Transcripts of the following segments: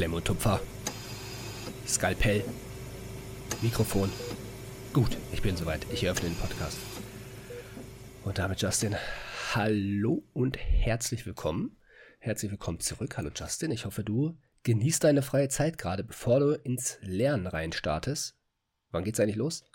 Klemm und Tupfer. Skalpell. Mikrofon. Gut, ich bin soweit. Ich eröffne den Podcast. Und damit Justin, hallo und herzlich willkommen. Herzlich willkommen zurück. Hallo Justin. Ich hoffe, du genießt deine freie Zeit gerade, bevor du ins Lernen reinstartest. Wann geht's eigentlich los?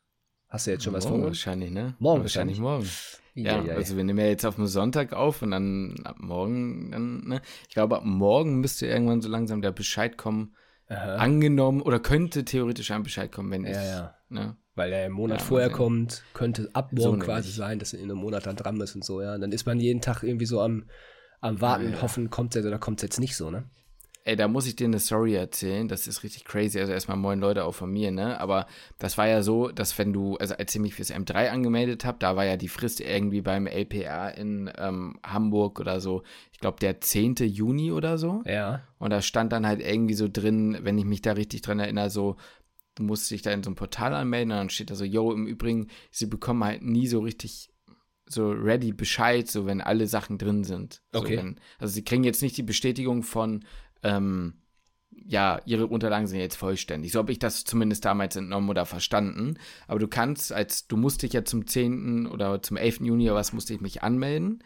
Hast du jetzt schon morgen was vor? wahrscheinlich, ne? Morgen wahrscheinlich. wahrscheinlich. morgen. Ja, Ja, ja, also wir nehmen ja jetzt auf dem Sonntag auf und dann ab morgen, dann, ne? Ich glaube, ab morgen müsste irgendwann so langsam der Bescheid kommen, Aha. angenommen, oder könnte theoretisch ein Bescheid kommen, wenn ich, Ja, ja. ne? Weil er im Monat vorher kommt, könnte ab So morgen nämlich. quasi sein, dass er in einem Monat dann dran ist und so, ja. Und dann ist man jeden Tag irgendwie so am, am Warten, ja. hoffen, kommt er oder kommt es jetzt nicht so, ne? Ey, da muss ich dir eine Story erzählen, das ist richtig crazy. Also erstmal moin Leute auch von mir, ne? Aber das war ja so, dass wenn du, also als ich mich fürs M3 angemeldet habe, da war ja die Frist irgendwie beim LPA in ähm, Hamburg oder so, ich glaube der 10. Juni oder so. Ja. Und da stand dann halt irgendwie so drin, wenn ich mich da richtig dran erinnere, so, du musst dich da in so ein Portal anmelden und dann steht da so, yo, im Übrigen, sie bekommen halt nie so richtig so ready Bescheid, so wenn alle Sachen drin sind. So, Okay. wenn, also sie kriegen jetzt nicht die Bestätigung von, ähm, ja, ihre Unterlagen sind jetzt vollständig. So habe ich das zumindest damals entnommen oder verstanden. Aber du kannst, als du musst dich ja zum 10. oder zum 11. Juni oder was, musste ich mich anmelden.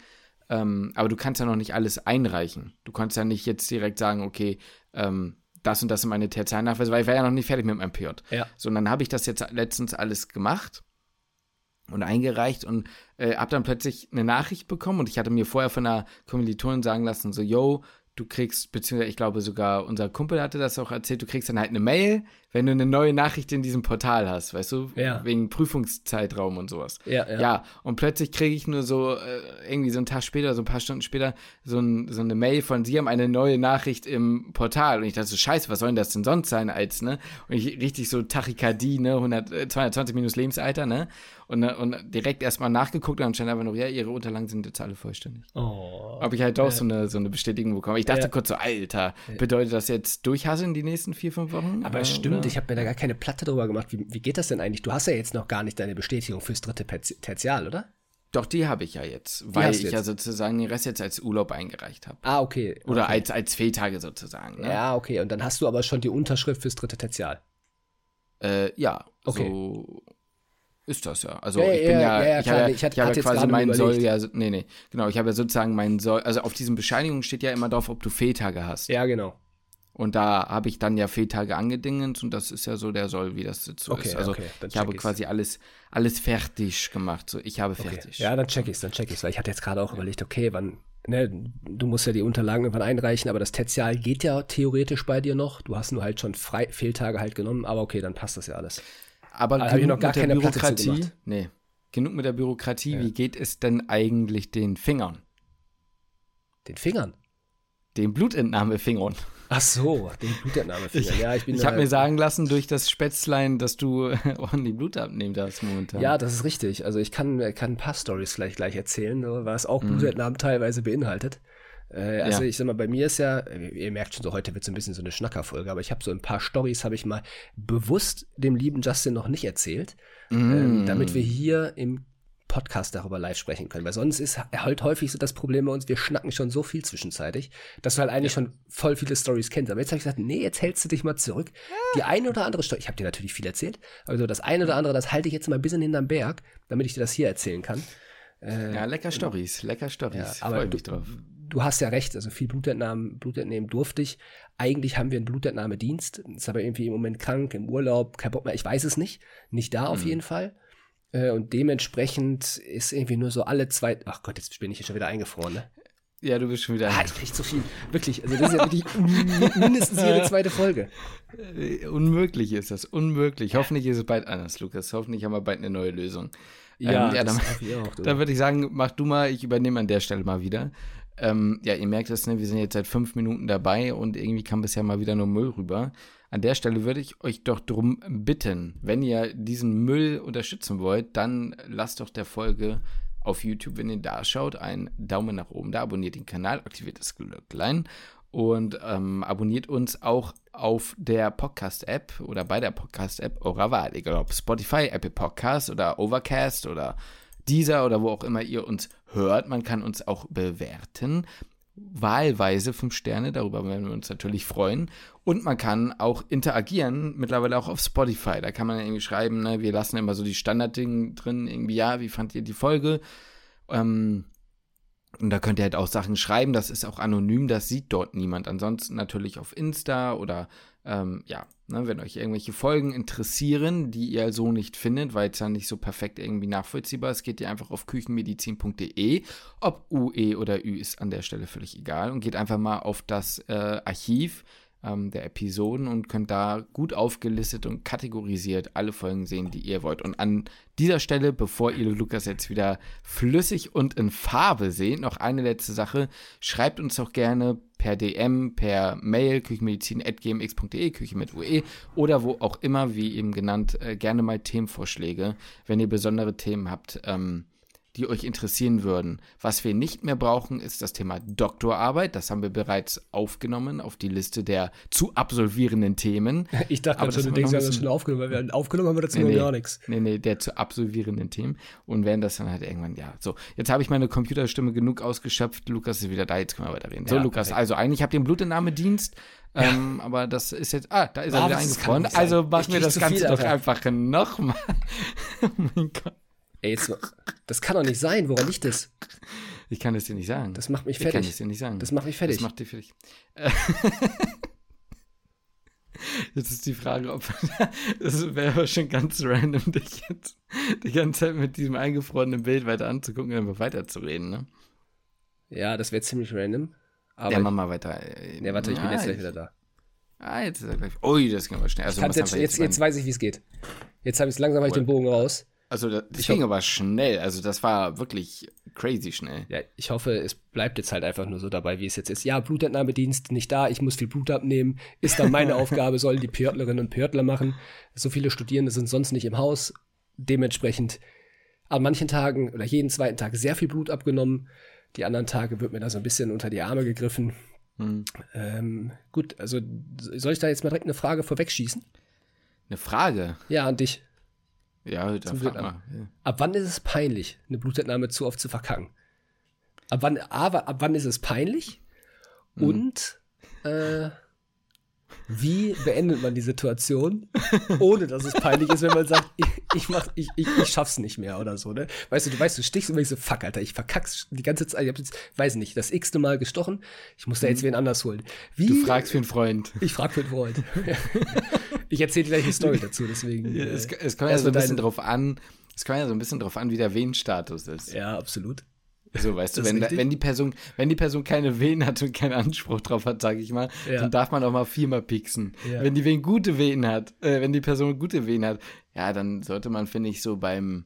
Ähm, aber du kannst ja noch nicht alles einreichen. Du kannst ja nicht jetzt direkt sagen, okay, ähm, das und das sind meine Tertialnachweise, weil ich war ja noch nicht fertig mit meinem PJ. Ja. So, und dann habe ich das jetzt letztens alles gemacht und eingereicht und äh, habe dann plötzlich eine Nachricht bekommen und ich hatte mir vorher von einer Kommilitonin sagen lassen, so, yo, du kriegst, beziehungsweise ich glaube sogar unser Kumpel hatte das auch erzählt, du kriegst dann halt eine Mail, wenn du eine neue Nachricht in diesem Portal hast, weißt du, Ja. wegen Prüfungszeitraum und sowas. Ja, ja. Ja, und plötzlich kriege ich nur so, äh, irgendwie so einen Tag später, so ein paar Stunden später, so, ein, so eine Mail von, sie haben eine neue Nachricht im Portal. Und ich dachte so, scheiße, was soll denn das denn sonst sein als, ne? Und ich richtig so Tachykardie, ne? 100, äh, 220 minus Lebensalter, ne? Und, äh, und direkt erstmal nachgeguckt und dann stand einfach noch, ja, ihre Unterlagen sind jetzt alle vollständig. Oh. Habe ich halt doch so, eine, so eine Bestätigung bekommen. Ich dachte Ja. kurz so, Alter, bedeutet das jetzt durchhasseln die nächsten vier, fünf Wochen? Aber Äh, stimmt, oder? ich habe mir da gar keine Platte drüber gemacht. Wie, wie geht das denn eigentlich? Du hast ja jetzt noch gar nicht deine Bestätigung fürs dritte Tertial, oder? Doch, die habe ich ja jetzt, weil hast du ich ja jetzt? sozusagen den Rest jetzt als Urlaub eingereicht habe. Ah, okay. Oder okay. als, als Fehltage sozusagen. Ne? Ja, okay. Und dann hast du aber schon die Unterschrift fürs dritte Tertial. Äh, ja, Okay. so ist das ja. Also Ja, ja, ich bin ja, ja, ja, ja, ich klar, habe ja, ich hatte ich ja jetzt quasi meinen Soll, ja, nee, nee, genau, ich habe ja sozusagen meinen Soll, also auf diesen Bescheinigungen steht ja immer drauf, ob du Fehltage hast. Ja, genau. Und da habe ich dann ja Fehltage angedingt und das ist ja so der Soll, wie das so Okay, ist. Also okay, dann ich habe ich's. quasi alles, alles fertig gemacht. So, ich habe Okay. fertig. Ja, dann check ich's, dann check ich's, weil ich hatte jetzt gerade auch überlegt, okay, wann, ne, du musst ja die Unterlagen irgendwann einreichen, aber das Tertial geht ja theoretisch bei dir noch. Du hast nur halt schon frei, Fehltage halt genommen, aber okay, dann passt das ja alles. Aber ich genug noch gar mit der keine Bürokratie. Nee. Genug mit der Bürokratie. Wie geht es denn eigentlich den Fingern? Den Fingern. Den Blutentnahmefingern. Ach so, den Blutentnahmefinger. ja, ich bin Ich da- habe mir sagen lassen durch das Spätzlein, dass du ordentlich Blut abnehmen darfst momentan. Ja, das ist richtig. Also ich kann, kann ein paar Stories gleich, gleich erzählen, ne, was auch Mhm. Blutentnahmen teilweise beinhaltet. Äh, also Ja. ich sag mal, bei mir ist ja, ihr merkt schon so, heute wird so ein bisschen so eine Schnackerfolge, aber ich habe so ein paar Stories, habe ich mal bewusst dem lieben Justin noch nicht erzählt, Mhm. ähm, damit wir hier im Podcast darüber live sprechen können. Weil sonst ist halt häufig so das Problem bei uns, wir schnacken schon so viel zwischenzeitig, dass du halt eigentlich schon voll viele Stories kennst. Aber jetzt habe ich gesagt, nee, jetzt hältst du dich mal zurück. Die eine oder andere Story, ich habe dir natürlich viel erzählt, aber so das eine oder andere, das halte ich jetzt mal ein bisschen hinterm Berg, damit ich dir das hier erzählen kann. Ja, lecker Stories, lecker Stories. Ja, aber Freue mich drauf. Du hast ja recht, also viel Blutentnahmen, Blutentnehmen durfte ich. Eigentlich haben wir einen Blutentnahmedienst, ist aber irgendwie im Moment krank, im Urlaub, kein Bock mehr, ich weiß es nicht. Nicht da Mhm. auf jeden Fall. Äh, Und dementsprechend ist irgendwie nur so alle zwei, ach Gott, jetzt bin ich hier schon wieder eingefroren, ne? Ja, du bist schon wieder. Ah, ich krieg zu viel. Wirklich, also das ist ja wirklich mi- mindestens jede zweite Folge. Äh, Unmöglich ist das, unmöglich. Hoffentlich ist es bald anders, Lukas. Hoffentlich haben wir bald eine neue Lösung. Ja, ähm, ja dann, dann würde ich sagen, mach du mal, ich übernehme an der Stelle mal wieder. Ähm, ja, ihr merkt es, ne, wir sind jetzt seit fünf Minuten dabei und irgendwie kam bisher mal wieder nur Müll rüber. An der Stelle würde ich euch doch drum bitten, wenn ihr diesen Müll unterstützen wollt, dann lasst doch der Folge auf YouTube, wenn ihr da schaut, einen Daumen nach oben da, abonniert den Kanal, aktiviert das Glöcklein und ähm, abonniert uns auch auf der Podcast-App oder bei der Podcast-App eurer Wahl, egal ob Spotify, Apple Podcast oder Overcast oder dieser oder wo auch immer ihr uns hört. Man kann uns auch bewerten. wahlweise fünf Sterne, darüber werden wir uns natürlich freuen. Und man kann auch interagieren, mittlerweile auch auf Spotify. Da kann man irgendwie schreiben, ne, wir lassen immer so die Standarddinge drin, irgendwie, ja, wie fand ihr die Folge? Ähm, und da könnt ihr halt auch Sachen schreiben, das ist auch anonym, das sieht dort niemand. Ansonsten natürlich auf Insta oder ähm, ja, ne, wenn euch irgendwelche Folgen interessieren, die ihr so nicht findet, weil es dann nicht so perfekt irgendwie nachvollziehbar ist, geht ihr einfach auf küchenmedizin.de. Ob UE oder Ü ist an der Stelle völlig egal und geht einfach mal auf das äh, Archiv ähm, der Episoden und könnt da gut aufgelistet und kategorisiert alle Folgen sehen, die ihr wollt. Und an dieser Stelle, bevor ihr Lukas jetzt wieder flüssig und in Farbe seht, noch eine letzte Sache. Schreibt uns doch gerne per DM, per Mail, küchenmedizin.gmx.de, Küche mit UE oder wo auch immer, wie eben genannt, äh, gerne mal Themenvorschläge, wenn ihr besondere Themen habt. Ähm, die euch interessieren würden. Was wir nicht mehr brauchen, ist das Thema Doktorarbeit. Das haben wir bereits aufgenommen auf die Liste der zu absolvierenden Themen. Ich dachte aber schon, du denkst, wir haben das schon aufgenommen, weil wir aufgenommen haben wir dazu nee, nee, gar nichts. Nee, nee, der zu absolvierenden Themen. Und werden das dann halt irgendwann, ja. So, jetzt habe ich meine Computerstimme genug ausgeschöpft. Lukas ist wieder da, jetzt können wir weiterreden. So, ja, Lukas, perfekt. also eigentlich habt ihr einen Blutentnahmedienst. Ja. Ähm, aber das ist jetzt, ah, da ist ah, er wieder eingefroren. Also machen wir das Ganze doch einfach nochmal. oh mein Gott. Ey, jetzt, das kann doch nicht sein. Woran liegt das? Ich kann es dir nicht sagen. Das macht mich fertig. Ich kann es dir nicht sagen. Das macht mich fertig. Das macht dich fertig. Jetzt ist die Frage, ob das wäre schon ganz random, dich jetzt die ganze Zeit mit diesem eingefrorenen Bild weiter anzugucken und einfach weiterzureden, ne? Ja, das wäre ziemlich random. Aber ja, mach mal weiter. Ja, warte, ich bin jetzt gleich wieder da. Ah, jetzt ist er gleich. Ui, das ging aber schnell. Also, jetzt, jetzt, jetzt, jetzt weiß ich, wie es geht. Jetzt habe ich langsam hab ich den Bogen raus. Also das ich ging aber schnell. Also das war wirklich crazy schnell. Ja, ich hoffe, es bleibt jetzt halt einfach nur so dabei, wie es jetzt ist. Ja, Blutentnahmedienst nicht da, ich muss viel Blut abnehmen. Ist dann meine Aufgabe, sollen die Pörtlerinnen und Pörtler machen. So viele Studierende sind sonst nicht im Haus. Dementsprechend an manchen Tagen oder jeden zweiten Tag sehr viel Blut abgenommen. Die anderen Tage wird mir da so ein bisschen unter die Arme gegriffen. Hm. Ähm, gut, also soll ich da jetzt mal direkt eine Frage vorwegschießen? Eine Frage? Ja, an dich. Ja, da frag mal. Ja. Ab wann ist es peinlich, eine Blutentnahme zu oft zu verkacken? Ab wann, aber ab wann ist es peinlich? Mhm. Und äh, wie beendet man die Situation, ohne dass es peinlich ist, wenn man sagt, ich, ich, mach, ich, ich, ich schaff's nicht mehr oder so, ne? Weißt du, du weißt, du stichst und denkst so, fuck, Alter, ich verkack's die ganze Zeit, ich hab jetzt, weiß nicht, das x-te Mal gestochen, ich muss da jetzt mhm. wen anders holen. Wie, du fragst für einen Freund. Ich frag für einen Freund. ich erzähle gleich eine Story dazu, deswegen. Ja, es, es kommt ja so ein bisschen drauf an, es kommt ja so ein bisschen drauf an, wie der Wehenstatus ist. Ja, absolut. So, weißt du, wenn, wenn, die Person, wenn die Person keine Wehen hat und keinen Anspruch drauf hat, sage ich mal, ja. dann darf man auch mal viermal pieksen. Ja. Wenn die Wehen gute Wehen hat, äh, wenn die Person gute Wehen hat, ja, dann sollte man, finde ich, so beim,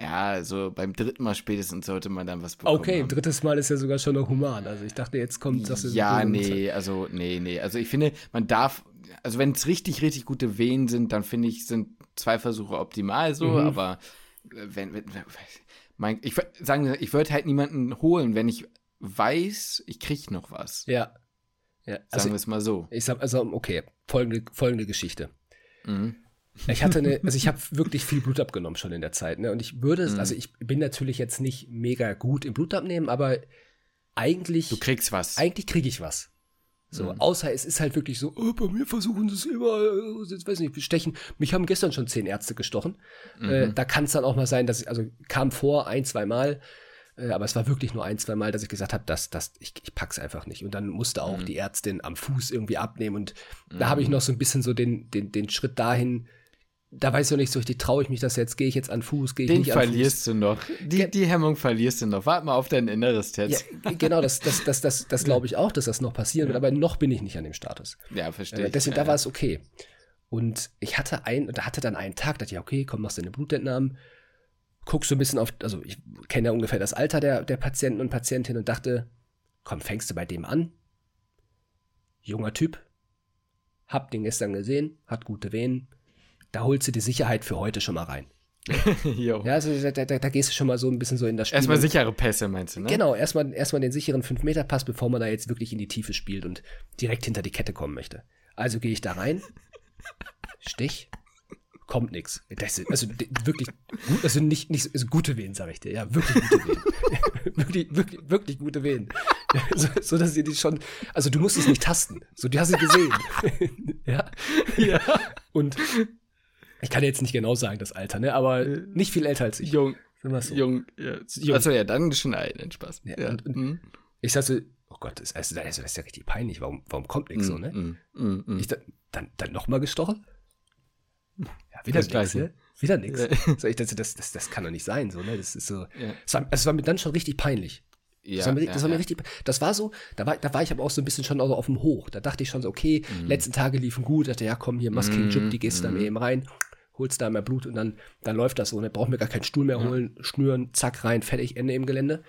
ja, so beim dritten Mal spätestens sollte man dann was bekommen. Okay, haben. drittes Mal ist ja sogar schon noch human. Also ich dachte, jetzt kommt das. Ja, nee, also, nee, nee. Also ich finde, man darf, also wenn es richtig, richtig gute Wehen sind, dann finde ich, sind zwei Versuche optimal so, mhm. aber wenn, wenn, wenn mein, ich sagen, ich würde halt niemanden holen, wenn ich weiß, ich kriege noch was. Ja. ja. Also sagen wir es mal so. Ich sag, also, okay, folgende, folgende Geschichte. Mhm. Ich hatte eine, also ich habe wirklich viel Blut abgenommen schon in der Zeit, ne? Und ich würde es, mhm. also ich bin natürlich jetzt nicht mega gut im Blut abnehmen, aber eigentlich. Du kriegst was. Eigentlich kriege ich was. So, mhm. außer es ist halt wirklich so, oh, bei mir versuchen sie es immer, jetzt weiß nicht, bestechen. Mich haben gestern schon zehn Ärzte gestochen. Äh, mhm. Äh, da kann es dann auch mal sein, dass ich, also kam vor ein, zwei Mal, äh, aber es war wirklich nur ein, zwei Mal, dass ich gesagt habe, dass, dass ich, ich pack's einfach nicht. Und dann musste auch mhm. die Ärztin am Fuß irgendwie abnehmen. Und da habe ich mhm. noch so ein bisschen so den, den, den Schritt dahin da weiß ich noch nicht so richtig, traue ich mich das jetzt, gehe ich jetzt an Fuß, gehe ich Den nicht an Fuß. Den verlierst du noch. Die, die Hemmung verlierst du noch. Warte mal auf dein inneres Test. Ja, genau, das, das, das, das, das glaube ich auch, dass das noch passieren wird, aber noch bin ich nicht an dem Status. Ja, verstehe. Äh, deswegen, ja, da war es okay. Und ich hatte ein, da hatte dann einen Tag, dachte ich, okay, komm, machst du eine Blutentnahme, guckst du ein bisschen auf, also ich kenne ja ungefähr das Alter der, der Patienten und Patientinnen und dachte, komm, fängst du bei dem an? Junger Typ, hab den gestern gesehen, hat gute Venen, da holst du die Sicherheit für heute schon mal rein. ja, also da, da, da, gehst du schon mal so ein bisschen so in das Spiel. Erstmal sichere Pässe, meinst du, ne? Genau, erstmal erstmal den sicheren 5-Meter-Pass, bevor man da jetzt wirklich in die Tiefe spielt und direkt hinter die Kette kommen möchte. Also gehe ich da rein, Stich, kommt nichts. Also wirklich, gut, also nicht, nicht also gute Wehen, sage ich dir. Ja, wirklich gute Wehen. wirklich, wirklich, wirklich gute Wehen. so, so, dass ihr die schon, also du musst es nicht tasten. So, die hast du gesehen. ja. ja. Und ich kann jetzt nicht genau sagen, das Alter, ne, aber nicht viel älter als ich. Jung. So. Jung, ja. Jung. Also ja, dann schon ein, Spaß. Ja, ja. Und, und mhm. Ich sagte, so, oh Gott, das, also, das ist ja richtig peinlich. Warum, warum kommt nichts mm, so, ne? Mm, mm. ich dann, dann, nochmal gestochen? Ja, wieder nichts, ne? Wieder nichts. So, ich dachte, das, das, das kann doch nicht sein, so, ne? Das ist so. Ja. Es, war, also, es war mir dann schon richtig peinlich. Ja, das war mir, das war mir richtig, das war so, da war, da war ich aber auch so ein bisschen schon auf dem Hoch. Da dachte ich schon so, okay, mm. letzten Tage liefen gut, dachte, ja komm, hier, machst keinen Jupp, die gehst mm. dann eben rein, holst da mehr Blut und dann, dann läuft das so, ne? Brauchen wir gar keinen Stuhl mehr holen, schnüren, zack, rein, fertig, Ende im Gelände.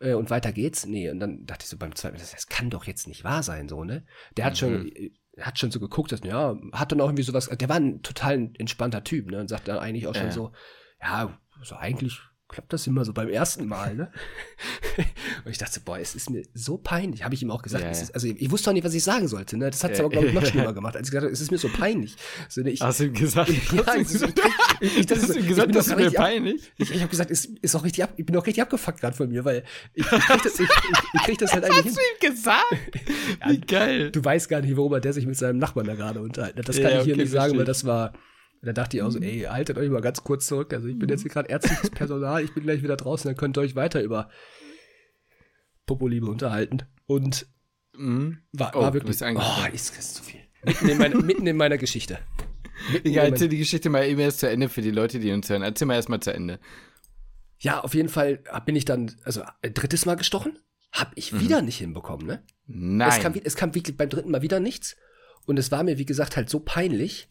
Äh, und weiter geht's. Nee, und dann dachte ich so beim zweiten, das, das kann doch jetzt nicht wahr sein, so, ne? Der hat mhm. schon, hat schon so geguckt, dass, ja, hat dann auch irgendwie sowas, der war ein total entspannter Typ, ne, und sagt dann eigentlich auch schon ja. so, ja, so eigentlich klappt das immer so beim ersten Mal, ne? und ich dachte, boah, es ist mir so peinlich, habe ich ihm auch gesagt. Ja, ja. Ist, also ich wusste auch nicht, was ich sagen sollte, ne? Das hat es aber, glaube ich, noch schlimmer gemacht, als ich gesagt habe, es ist mir so peinlich. So, ne, ich, Hast du ihm gesagt? ja, ich, ich, ich, das Hast du ihm gesagt, das ist mir peinlich? Ich, ich habe gesagt, es ist auch richtig ab, ich bin auch richtig abgefuckt gerade von mir, weil ich, ich krieg das, ich, ich, krieg das halt eigentlich Hast du ihm gesagt? Wie geil. Du weißt gar nicht, worüber der sich mit seinem Nachbarn da gerade unterhalten hat. Das kann ich hier okay, nicht sagen, weil das war da dachte ich auch so, mhm. ey, haltet euch mal ganz kurz zurück. Also ich bin jetzt hier gerade ärztliches Personal, ich bin gleich wieder draußen, dann könnt ihr euch weiter über Popoliebe unterhalten. Und mhm. war, oh, war wirklich, oh, ist das zu viel. Mitten in, meine, mitten in meiner Geschichte. Egal, erzähl die Geschichte mal eben erst zu Ende für die Leute, die uns hören. Erzähl mal erst mal zu Ende. Ja, auf jeden Fall bin ich dann, also ein drittes Mal gestochen. Hab ich mhm. wieder nicht hinbekommen, ne? Nein. Es kam, es kam wirklich beim dritten Mal wieder nichts. Und es war mir, wie gesagt, halt so peinlich,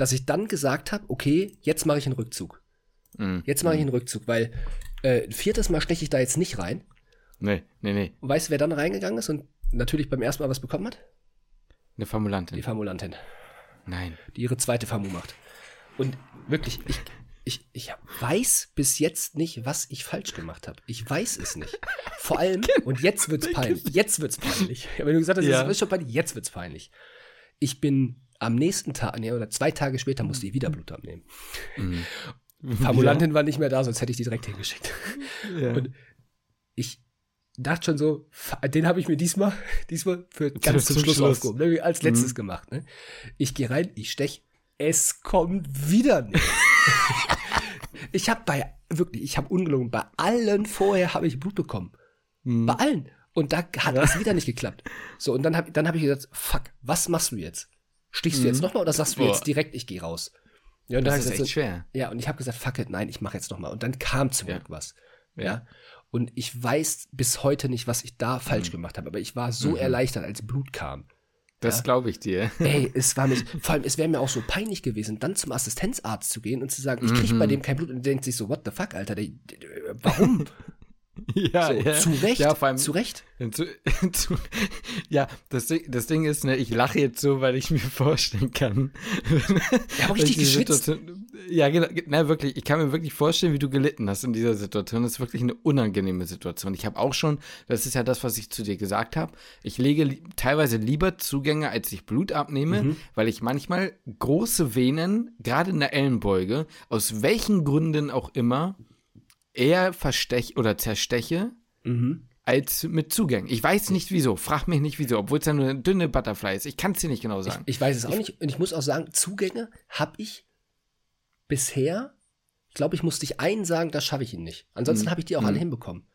dass ich dann gesagt habe, okay, jetzt mache ich einen Rückzug. Mhm. Jetzt mache ich einen Rückzug, weil äh, viertes Mal steche ich da jetzt nicht rein. Nee, nee, nee. Und weißt du, wer dann reingegangen ist und natürlich beim ersten Mal was bekommen hat? Eine Formulantin. Die Formulantin. Nein. Die ihre zweite Famu macht. Und wirklich, ich, ich, ich weiß bis jetzt nicht, was ich falsch gemacht habe. Ich weiß es nicht. Vor allem, und jetzt wird's peinlich. Jetzt wird's peinlich. Wenn du gesagt hast, ja. es ist schon peinlich, jetzt wird's peinlich. Ich bin am nächsten Tag, nee, oder zwei Tage später musste ich wieder Blut abnehmen. Mhm. Formulantin ja. war nicht mehr da, sonst hätte ich die direkt hingeschickt. Ja. Und ich dachte schon so, den habe ich mir diesmal, diesmal für ganz zum, zum Schluss, Schluss. aufgehoben, ne, als letztes mhm. gemacht. Ne? Ich gehe rein, ich stech, es kommt wieder nicht. ich habe bei, wirklich, ich habe ungelogen, bei allen vorher habe ich Blut bekommen. Mhm. Bei allen. Und da hat es wieder nicht geklappt. So, und dann habe dann hab ich gesagt, fuck, was machst du jetzt? Stichst mhm. du jetzt mhm. nochmal oder sagst du jetzt direkt, ich gehe raus? Ja, und das ist echt so, schwer. Ja, und ich habe gesagt, fuck it, nein, ich mache jetzt nochmal. Und dann kam zum Glück ja. was. Ja. ja. Und ich weiß bis heute nicht, was ich da falsch mhm. gemacht habe, aber ich war so mhm. erleichtert, als Blut kam. Das ja? glaube ich dir. Ey, es war mir, vor allem, es wäre mir auch so peinlich gewesen, dann zum Assistenzarzt zu gehen und zu sagen, ich kriege bei mhm. dem kein Blut und denkt sich so, what the fuck, Alter, der, der, warum? Ja, so, ja. Zu Recht. Ja, vor allem, zu Recht. Zu, zu, ja, das Ding, das Ding ist, ne, ich lache jetzt so, weil ich mir vorstellen kann. Ja, aber richtig geschwitzt. Ja, genau, na, wirklich, ich kann mir wirklich vorstellen, wie du gelitten hast in dieser Situation. Das ist wirklich eine unangenehme Situation. Ich habe auch schon, das ist ja das, was ich zu dir gesagt habe, ich lege li teilweise lieber Zugänge, als ich Blut abnehme, mhm. weil ich manchmal große Venen, gerade in der Ellenbeuge, aus welchen Gründen auch immer, eher versteche oder zersteche mhm. als mit Zugängen. Ich weiß nicht wieso, frag mich nicht wieso, obwohl es ja nur eine dünne Butterfly ist. Ich kann es dir nicht genau sagen. Ich, ich weiß es auch ich, nicht und ich muss auch sagen, Zugänge habe ich bisher, ich glaube, ich musste dich einen sagen, das schaffe ich ihn nicht. Ansonsten mhm. habe ich die auch alle mhm. hinbekommen.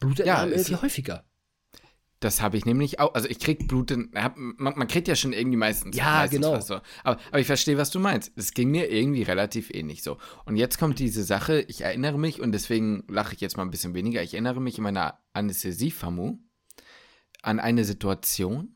Blutentnahmen ja, irgendwie häufiger. Das habe ich nämlich auch. Also ich krieg Blut, in, man, man, kriegt ja schon irgendwie meistens. Ja, meistens genau. So. Aber, aber ich verstehe, was du meinst. Es ging mir irgendwie relativ ähnlich so. Und jetzt kommt diese Sache, ich erinnere mich, und deswegen lache ich jetzt mal ein bisschen weniger, ich erinnere mich in meiner Anästhesie-FAMU an eine Situation,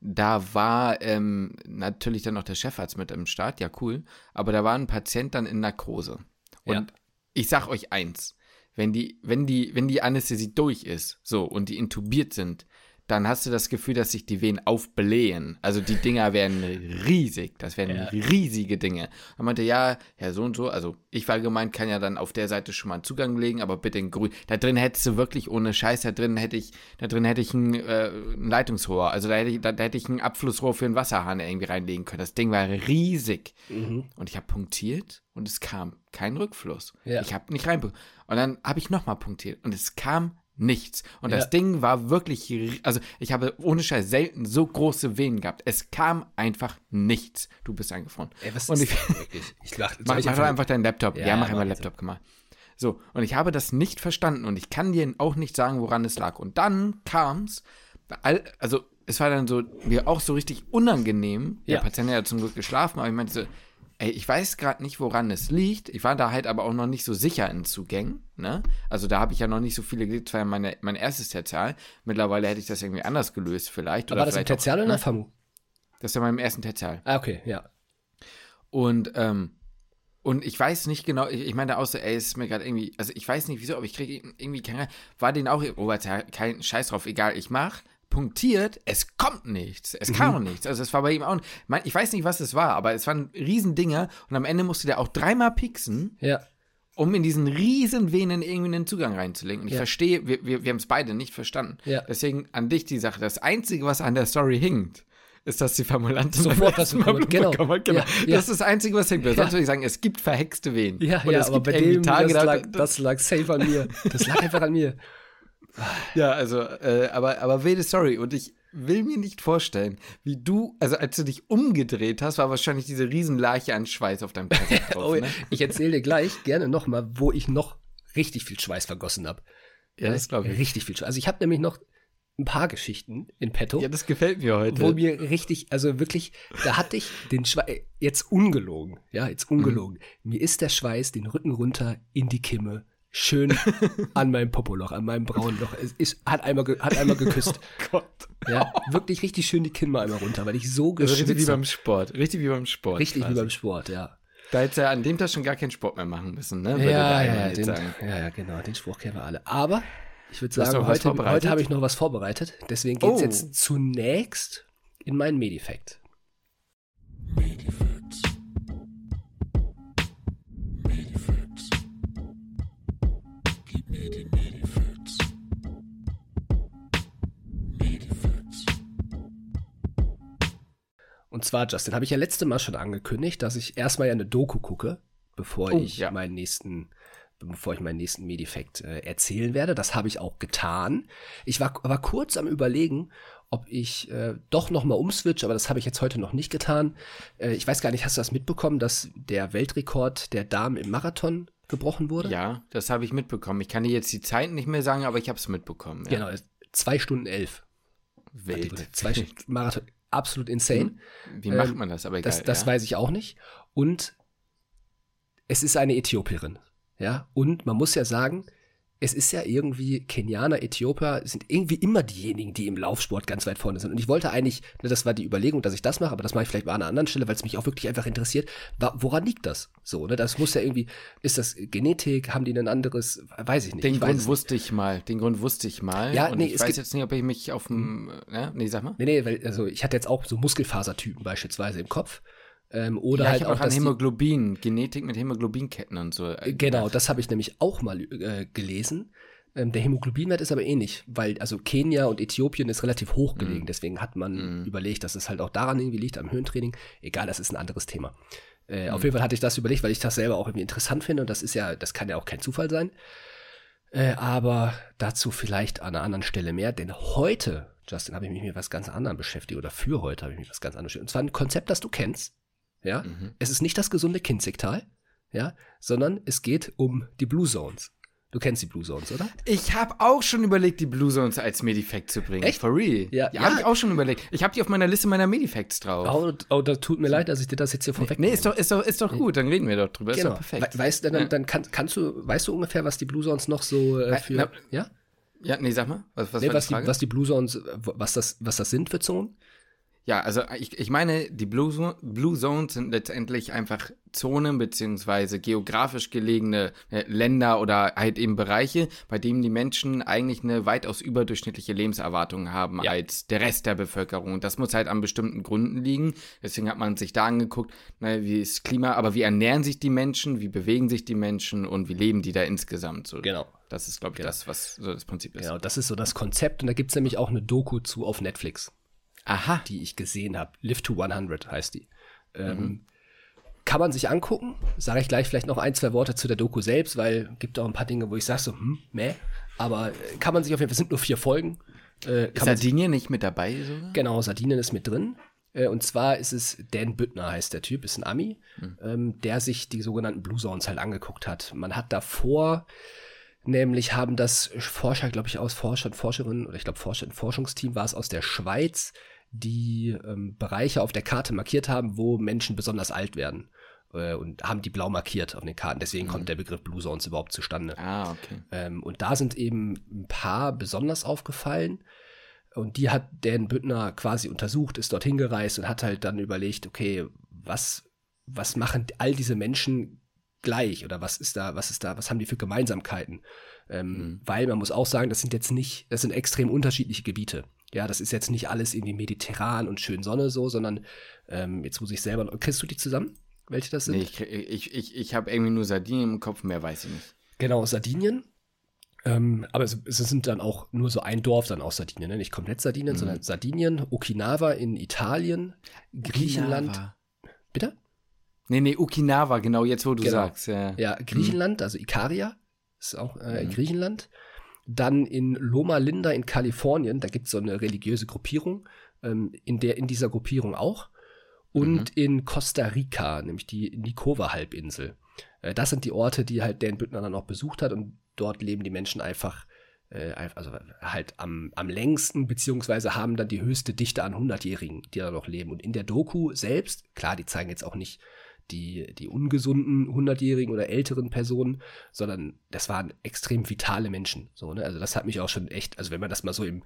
da war ähm, natürlich dann noch der Chefarzt mit im Start, ja cool, aber da war ein Patient dann in Narkose. Und ja. ich sag euch eins, wenn die, wenn die, wenn die Anästhesie durch ist, so, und die intubiert sind, dann hast du das Gefühl, dass sich die Venen aufblähen. Also die Dinger werden riesig. Das werden Ja. riesige Dinge. Er meinte, ja, ja, so und so. Also ich war gemeint, kann ja dann auf der Seite schon mal einen Zugang legen, aber bitte in grün. Da drin hättest du wirklich ohne Scheiß, da drin hätte ich, da drin hätte ich ein, äh, ein Leitungsrohr. Also da hätte ich, da, da hätte ich ein Abflussrohr für einen Wasserhahn irgendwie reinlegen können. Das Ding war riesig. Mhm. Und ich habe punktiert und es kam kein Rückfluss. Ja. Ich habe nicht rein. Und dann habe ich nochmal punktiert und es kam nichts. Und Ja. das Ding war wirklich, also ich habe ohne Scheiß selten so große Venen gehabt. Es kam einfach nichts. Du bist eingefroren. Ey, was und ist ich, wirklich? Ich lach, soll mach, ich mach doch einfach deinen Laptop. Ja, Ja, mach einmal. Laptop, guck mal. So, und ich habe das nicht verstanden und ich kann dir auch nicht sagen, woran es lag. Und dann kam's, also es war dann so, mir auch so richtig unangenehm. Der Ja. Patient hat ja zum Glück geschlafen, aber ich meinte so, ey, ich weiß gerade nicht, woran es liegt. Ich war da halt aber auch noch nicht so sicher in Zugängen, ne? Also da habe ich ja noch nicht so viele gelegt, das war ja meine, mein erstes Tertial. Mittlerweile hätte ich das irgendwie anders gelöst vielleicht. Aber war das im Tertial oder in ne? der FAMU? Das ist ja meinem ersten Tertial. Ah, okay, ja. Und, ähm, und ich weiß nicht genau, ich, ich meine, außer, ey, es ist mir gerade irgendwie, also ich weiß nicht wieso, aber ich kriege irgendwie keine, war den auch, oh, warte, ja, kein Scheiß drauf, egal, ich mach, punktiert, es kommt nichts, es kam Mhm. nichts, also es war bei ihm auch, mein, ich weiß nicht, was es war, aber es waren Riesendinger und am Ende musste der auch dreimal pixen, Ja. um in diesen riesen Venen irgendwie einen Zugang reinzulegen. Und ich Ja. verstehe, wir, wir, wir haben es beide nicht verstanden. Ja. Deswegen an dich die Sache. Das Einzige, was an der Story hinkt, ist, dass die Formulantin Sofort ersten Mal. Blut Genau. bekommen. Genau. Ja, ja. Das ist das Einzige, was hängt. Sonst Ja. würde ich sagen, es gibt verhexte Venen. Ja, Und ja, aber bei dem, Tage, das, da- lag, das lag safe an mir. Das lag einfach an mir. Ja, also, äh, aber, aber wilde Story. Und ich will mir nicht vorstellen, wie du, also als du dich umgedreht hast, war wahrscheinlich diese Riesenleiche an Schweiß auf deinem Körper drauf. Oh, ne? Ich erzähle dir gleich gerne nochmal, wo ich noch richtig viel Schweiß vergossen habe. Ja, das glaube ich. Richtig viel Schweiß. Also ich habe nämlich noch ein paar Geschichten in petto. Ja, das gefällt mir heute. wo mir richtig, also wirklich, da hatte ich den Schweiß, jetzt ungelogen, ja, jetzt ungelogen. Mir ist der Schweiß den Rücken runter in die Kimme, schön an meinem Popoloch, an meinem braunen Loch. Es ist, hat einmal, hat einmal geküsst. Gott. Ja, wirklich richtig schön die Kimme einmal runter, weil ich so Also richtig wie geschwitzt beim. Sport. Richtig wie beim Sport. Richtig wie quasi. beim Sport, ja. Da du ja an dem Tag schon gar keinen Sport mehr machen müssen, ne? Würde Ja, ja, den, sagen. ja, ja, genau, den Spruch kennen wir alle. Aber ich würde sagen, heute, heute habe ich noch was vorbereitet. Deswegen geht es Oh. jetzt zunächst in meinen Medifact. Und zwar, Justin, habe ich ja letzte Mal schon angekündigt, dass ich erstmal ja eine Doku gucke, bevor Oh, ich ja. meinen nächsten, bevor ich meinen nächsten Medifact äh, erzählen werde. Das habe ich auch getan. Ich war, war kurz am überlegen, ob ich äh, doch noch mal umswitch, aber das habe ich jetzt heute noch nicht getan. Äh, ich weiß gar nicht, hast du das mitbekommen, dass der Weltrekord der Damen im Marathon gebrochen wurde? Ja, das habe ich mitbekommen. Ich kann dir jetzt die Zeit nicht mehr sagen, aber ich habe es mitbekommen. Ja. Genau, zwei Stunden elf. Wild. Zwei Stunden Marathon, absolut insane. Wie macht Ähm, man das? Aber egal. Das, das ja. weiß ich auch nicht. Und es ist eine Äthiopierin. Ja, und man muss ja sagen, es ist ja irgendwie Kenianer, Äthiopier sind irgendwie immer diejenigen, die im Laufsport ganz weit vorne sind. Und ich wollte eigentlich, ne, das war die Überlegung, dass ich das mache, aber das mache ich vielleicht mal an einer anderen Stelle, weil es mich auch wirklich einfach interessiert. Woran liegt das? So, ne, das muss ja irgendwie, ist das Genetik? Haben die ein anderes? Weiß ich nicht. Den ich Grund wusste ich mal. Den Grund wusste ich mal. Ja, und nee, ich weiß jetzt nicht, ob ich mich auf dem. Ne? Nee, sag mal. Nee, nee, weil, also ich hatte jetzt auch so Muskelfasertypen beispielsweise im Kopf. Ähm, oder ja, halt auch, an dass die- Hämoglobin, Genetik mit Hämoglobinketten und so. äh, Genau, gedacht. das habe ich nämlich auch mal äh, gelesen. Ähm, der Hämoglobinwert ist aber ähnlich, weil also Kenia und Äthiopien ist relativ hoch gelegen. Deswegen hat man Mhm. überlegt, dass es halt auch daran irgendwie liegt, am Höhentraining. Egal, das ist ein anderes Thema. Äh, Mhm. Auf jeden Fall hatte ich das überlegt, weil ich das selber auch irgendwie interessant finde. Und das ist ja, das kann ja auch kein Zufall sein. Äh, aber dazu vielleicht an einer anderen Stelle mehr. Denn heute, Justin, habe ich mich mit was ganz anderem beschäftigt. Oder für heute habe ich mich mit was ganz anderem beschäftigt. Und zwar ein Konzept, das du kennst. Ja. Mhm. Es ist nicht das gesunde Kinzigtal, ja, sondern es geht um die Blue Zones. Du kennst die Blue Zones, oder? Ich habe auch schon überlegt, die Blue Zones als Medifact zu bringen. Echt? For real. Ja, ja ja. habe ich auch schon überlegt. Ich habe die auf meiner Liste meiner Medifacts drauf. Oh, oh das tut mir leid, dass ich dir das jetzt hier vorweg Nee, ist doch, ist doch, ist doch gut, dann reden wir doch drüber. Ist Genau. doch perfekt. We weißt du, dann, dann kann, kannst du, weißt du ungefähr, was die Blue Zones noch so äh, für, na- ja? Ja, nee, sag mal. Was, was Nee, was, die die, was die Blue Zones, was das, was das sind für Zonen? Ja, also ich, ich meine, die Blue, Blue Zones sind letztendlich einfach Zonen beziehungsweise geografisch gelegene äh, Länder oder halt eben Bereiche, bei denen die Menschen eigentlich eine weitaus überdurchschnittliche Lebenserwartung haben ja. als der Rest der Bevölkerung. Das muss halt an bestimmten Gründen liegen. Deswegen hat man sich da angeguckt, na, wie ist Klima, aber wie ernähren sich die Menschen, wie bewegen sich die Menschen und wie leben die da insgesamt so. Genau. Das ist, glaube ich, genau. das, was so das Prinzip ist. Genau, das ist so das Konzept und da gibt es nämlich auch eine Doku zu auf Netflix. Aha. Die ich gesehen habe. Live to 100 heißt die. Ähm, mhm. Kann man sich angucken. Sage ich gleich vielleicht noch ein, zwei Worte zu der Doku selbst, weil gibt auch ein paar Dinge, wo ich sage so, hm, meh. Aber äh, kann man sich auf jeden Fall, es sind nur vier Folgen. Äh, ist Sardinien nicht mit dabei sogar? Genau, Sardinien ist mit drin. Äh, und zwar ist es Dan Büttner, heißt der Typ, ist ein Ami, mhm. ähm, der sich die sogenannten Blue Zones halt angeguckt hat. Man hat davor Nämlich haben das Forscher, glaube ich, aus Forscher und Forscherinnen, oder ich glaube, Forscher und Forschungsteam war es aus der Schweiz, die ähm, Bereiche auf der Karte markiert haben, wo Menschen besonders alt werden. Äh, und haben die blau markiert auf den Karten. Deswegen mhm. kommt der Begriff Blue Zones überhaupt zustande. Ah, okay. Ähm, und da sind eben ein paar besonders aufgefallen. Und die hat Dan Büttner quasi untersucht, ist dorthin gereist und hat halt dann überlegt, okay, was, was machen all diese Menschen gleich oder was ist da, was ist da, was haben die für Gemeinsamkeiten? Ähm, mhm. Weil man muss auch sagen, das sind jetzt nicht, das sind extrem unterschiedliche Gebiete. Ja, das ist jetzt nicht alles irgendwie mediterran und schön Sonne so, sondern ähm, jetzt muss ich selber, kriegst du die zusammen? Welche das sind? Nee, ich, ich, ich, ich habe irgendwie nur Sardinien im Kopf, mehr weiß ich nicht. Genau, Sardinien. Ähm, aber es, es, sind dann auch nur so ein Dorf dann aus Sardinien, ne? nicht komplett Sardinien, mhm. sondern Sardinien, Okinawa in Italien, Griechenland. Okinawa. Bitte? Nee, nee, Okinawa, genau, jetzt wo du genau. sagst. Ja, ja Griechenland, also Ikaria ist auch äh, mhm. Griechenland. Dann in Loma Linda in Kalifornien, da gibt es so eine religiöse Gruppierung, ähm, in, der, in dieser Gruppierung auch. Und mhm. in Costa Rica, nämlich die Nikova-Halbinsel. Äh, das sind die Orte, die halt Dan Büttner dann auch besucht hat und dort leben die Menschen einfach äh, also halt am, am längsten, beziehungsweise haben dann die höchste Dichte an 100-Jährigen, die da noch leben. Und in der Doku selbst, klar, die zeigen jetzt auch nicht die, die ungesunden 100-jährigen oder älteren Personen, sondern das waren extrem vitale Menschen. So, ne? Also das hat mich auch schon echt, also wenn man das mal so im,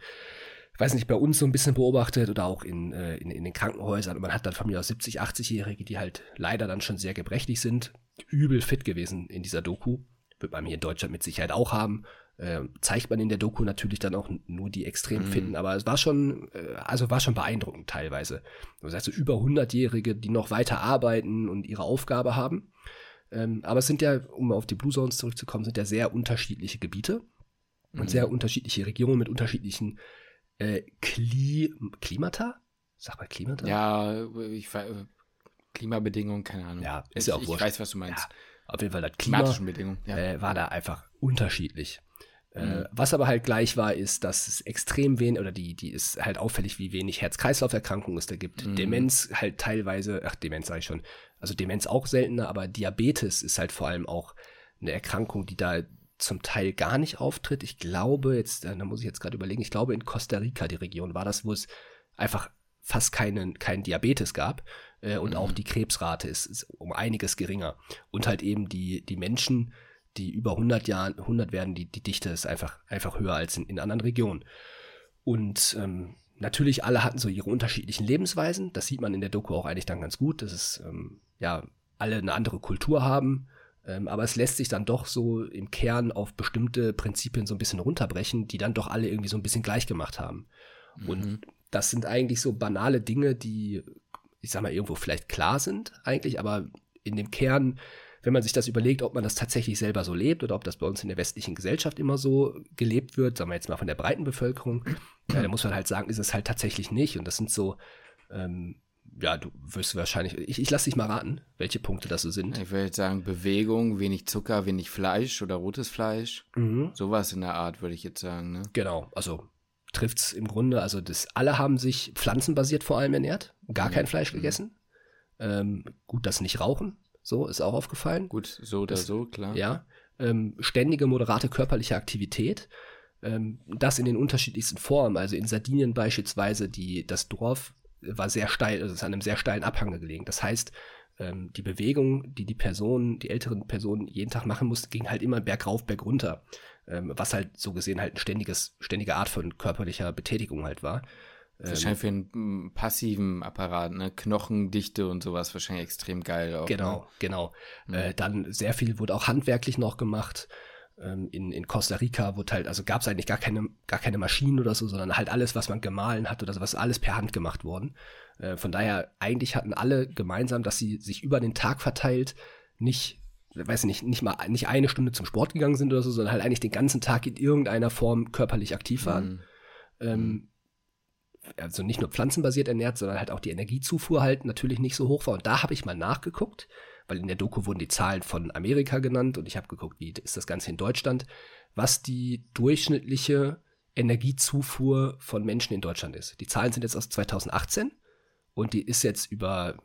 weiß nicht, bei uns so ein bisschen beobachtet oder auch in, äh, in, in den Krankenhäusern, und man hat dann von mir aus 70, 80-Jährige, die halt leider dann schon sehr gebrechlich sind, übel fit gewesen in dieser Doku. Wird man hier in Deutschland mit Sicherheit auch haben. Äh, zeigt man in der Doku natürlich dann auch nur die extrem mhm. Fitten, aber es war schon, äh, also war schon beeindruckend teilweise. Das heißt, so über 100-Jährige, die noch weiter arbeiten und ihre Aufgabe haben. Ähm, aber es sind ja, um auf die Blue Zones zurückzukommen, sind ja sehr unterschiedliche Gebiete mhm. und sehr unterschiedliche Regionen mit unterschiedlichen äh, Kli Klimata? Sag mal Klimata? Ja, ich, Klimabedingungen, keine Ahnung. Ja, ist ja auch Ich wurscht. weiß, was du meinst. Ja, auf jeden Fall das Klima Bedingungen, ja. äh, war da einfach unterschiedlich. Äh, mhm. was aber halt gleich war, ist, dass es extrem wenig, oder die, die ist halt auffällig, wie wenig Herz-Kreislauf-Erkrankungen es da gibt. Mhm. Demenz halt teilweise, ach, Demenz sage ich schon, also Demenz auch seltener, aber Diabetes ist halt vor allem auch eine Erkrankung, die da zum Teil gar nicht auftritt. Ich glaube, jetzt, äh, da muss ich jetzt gerade überlegen, ich glaube in Costa Rica, die Region, war das, wo es einfach fast keinen, keinen Diabetes gab äh, und mhm. auch die Krebsrate ist, ist um einiges geringer. Und halt eben die, die Menschen, die über 100 Jahren, 100 werden, die, die Dichte ist einfach, einfach höher als in, in anderen Regionen. Und ähm, natürlich alle hatten so ihre unterschiedlichen Lebensweisen. Das sieht man in der Doku auch eigentlich dann ganz gut, dass es ähm, ja alle eine andere Kultur haben. Ähm, aber es lässt sich dann doch so im Kern auf bestimmte Prinzipien so ein bisschen runterbrechen, die dann doch alle irgendwie so ein bisschen gleich gemacht haben. Mhm. Und das sind eigentlich so banale Dinge, die, ich sag mal, irgendwo vielleicht klar sind eigentlich, aber in dem Kern wenn man sich das überlegt, ob man das tatsächlich selber so lebt oder ob das bei uns in der westlichen Gesellschaft immer so gelebt wird, sagen wir jetzt mal von der breiten Bevölkerung, ja, da muss man halt sagen, ist es halt tatsächlich nicht. Und das sind so, ähm, ja, du wirst wahrscheinlich, ich, ich lasse dich mal raten, welche Punkte das so sind. Ich würde jetzt sagen, Bewegung, wenig Zucker, wenig Fleisch oder rotes Fleisch. Mhm. Sowas in der Art, würde ich jetzt sagen. Ne? Genau, also trifft es im Grunde, also das, alle haben sich pflanzenbasiert vor allem ernährt, gar mhm. kein Fleisch mhm. gegessen. Ähm, gut, das nicht rauchen, so ist auch aufgefallen. Gut, so oder das, so, klar. Ja. Ähm, ständige moderate körperliche Aktivität. Ähm, das in den unterschiedlichsten Formen. Also in Sardinien beispielsweise, die, das Dorf war sehr steil, also ist an einem sehr steilen Abhang gelegen. Das heißt, ähm, die Bewegung, die die Personen, die älteren Personen jeden Tag machen mussten, ging halt immer bergauf, bergunter. Ähm, was halt so gesehen halt ein ständiges, ständige Art von körperlicher Betätigung halt war. Wahrscheinlich für einen passiven Apparat, ne? Knochendichte und sowas wahrscheinlich extrem geil auch. Genau, Ne? genau. Äh, dann sehr viel wurde auch handwerklich noch gemacht. Ähm, in, in Costa Rica wurde halt, also gab es eigentlich gar keine, gar keine Maschinen oder so, sondern halt alles, was man gemahlen hat oder sowas, alles per Hand gemacht worden. Äh, von daher, eigentlich hatten alle gemeinsam, dass sie sich über den Tag verteilt nicht, weiß ich nicht, nicht mal nicht eine Stunde zum Sport gegangen sind oder so, sondern halt eigentlich den ganzen Tag in irgendeiner Form körperlich aktiv waren. Mhm. Ähm, also nicht nur pflanzenbasiert ernährt, sondern halt auch die Energiezufuhr halt natürlich nicht so hoch war. Und da habe ich mal nachgeguckt, weil in der Doku wurden die Zahlen von Amerika genannt und ich habe geguckt, wie ist das Ganze in Deutschland, was die durchschnittliche Energiezufuhr von Menschen in Deutschland ist. Die Zahlen sind jetzt aus 2018 und die ist jetzt über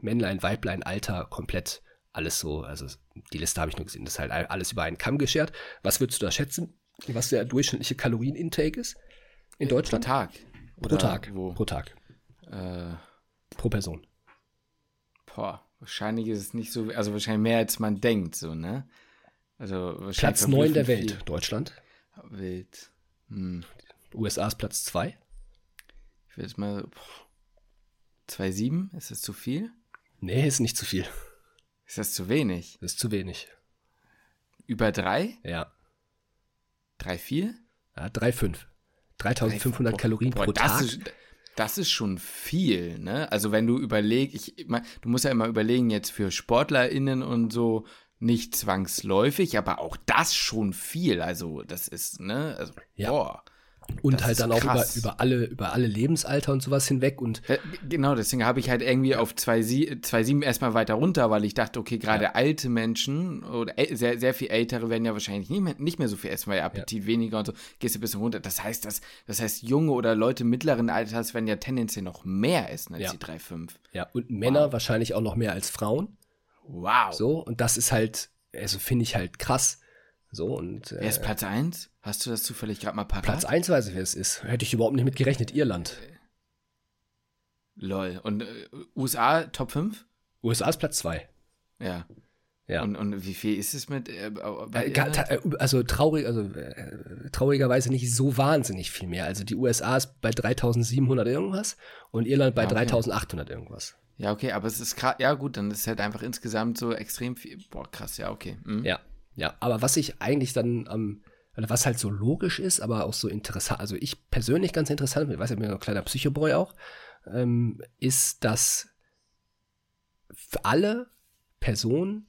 Männlein, Weiblein, Alter komplett alles so, also die Liste habe ich nur gesehen, das ist halt alles über einen Kamm geschert. Was würdest du da schätzen, was der durchschnittliche Kalorienintake ist in Deutschland? Pro Tag. Pro Tag. Wo? Pro Tag. Äh, Pro Person. boah, wahrscheinlich ist es nicht so, also wahrscheinlich mehr als man denkt, so, ne? Also Platz 9 der Welt, Deutschland. viel. Wild. Hm. USA ist Platz 2. Ich will jetzt mal. boah, 2,7? Ist das zu viel? Nee, ist nicht zu viel. Ist das zu wenig? Das ist zu wenig. Über 3? Ja. 3,4? ja 3,5. 3500 Kalorien Boah, pro das Tag. Ist, das ist schon viel, ne? Also wenn du überlegst, ich, ich mein, du musst ja immer überlegen, jetzt für SportlerInnen und so nicht zwangsläufig, aber auch das schon viel. Also das ist, ne? Also, Ja. boah. Und das halt dann auch über, über, alle, über alle Lebensalter und sowas hinweg. Und Äh, Genau, deswegen habe ich halt irgendwie auf 2,7 erstmal weiter runter, weil ich dachte, okay, gerade alte Menschen oder äl- sehr, sehr viel ältere werden ja wahrscheinlich nicht mehr, nicht mehr so viel essen, weil ihr Appetit weniger und so, gehst du ein bisschen runter. Das heißt, das, das heißt, junge oder Leute mittleren Alters werden ja tendenziell noch mehr essen als Ja. die 3,5. ja, und Männer wahrscheinlich auch noch mehr als Frauen. Wow. So, und das ist halt, also finde ich halt krass. So, und äh, ist Platz 1? Hast du das zufällig gerade mal parat? Platz 1 weiß ich, wer es ist. Hätte ich überhaupt nicht mit gerechnet. Irland. Lol. Und äh, USA Top 5? USA ist Platz 2. Ja. Ja. Und, und wie viel ist es mit äh, Äh, äh, Also traurig, also äh, traurigerweise nicht so wahnsinnig viel mehr. Also die USA ist bei 3700 irgendwas und Irland bei Ja, okay. 3800 irgendwas. Ja, okay, aber es ist krass. Ja, gut, dann ist es halt einfach insgesamt so extrem viel. Boah, krass, ja, okay. Mhm. Ja, ja. Aber was ich eigentlich dann am, oder was halt so logisch ist, aber auch so interessant, also ich persönlich ganz interessant, ich weiß ja, ich bin ja ein kleiner Psychoboy auch, ähm, ist, dass alle Personen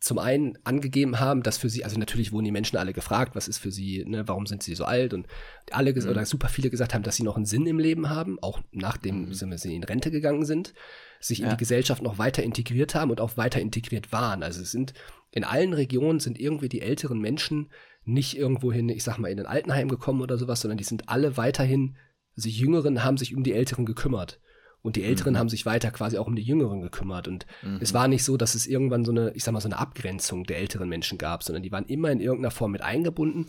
zum einen angegeben haben, dass für sie, also natürlich wurden die Menschen alle gefragt, was ist für sie, ne, warum sind sie so alt und alle ges- oder super viele gesagt haben, dass sie noch einen Sinn im Leben haben, auch nachdem sie sie in Rente gegangen sind, sich in Ja. die Gesellschaft noch weiter integriert haben und auch weiter integriert waren. Also es sind in allen Regionen sind irgendwie die älteren Menschen nicht irgendwohin, ich sag mal, in ein Altenheim gekommen oder sowas, sondern die sind alle weiterhin, also die Jüngeren haben sich um die Älteren gekümmert. Und die Älteren haben sich weiter quasi auch um die Jüngeren gekümmert. Und es war nicht so, dass es irgendwann so eine, ich sag mal, so eine Abgrenzung der älteren Menschen gab, sondern die waren immer in irgendeiner Form mit eingebunden.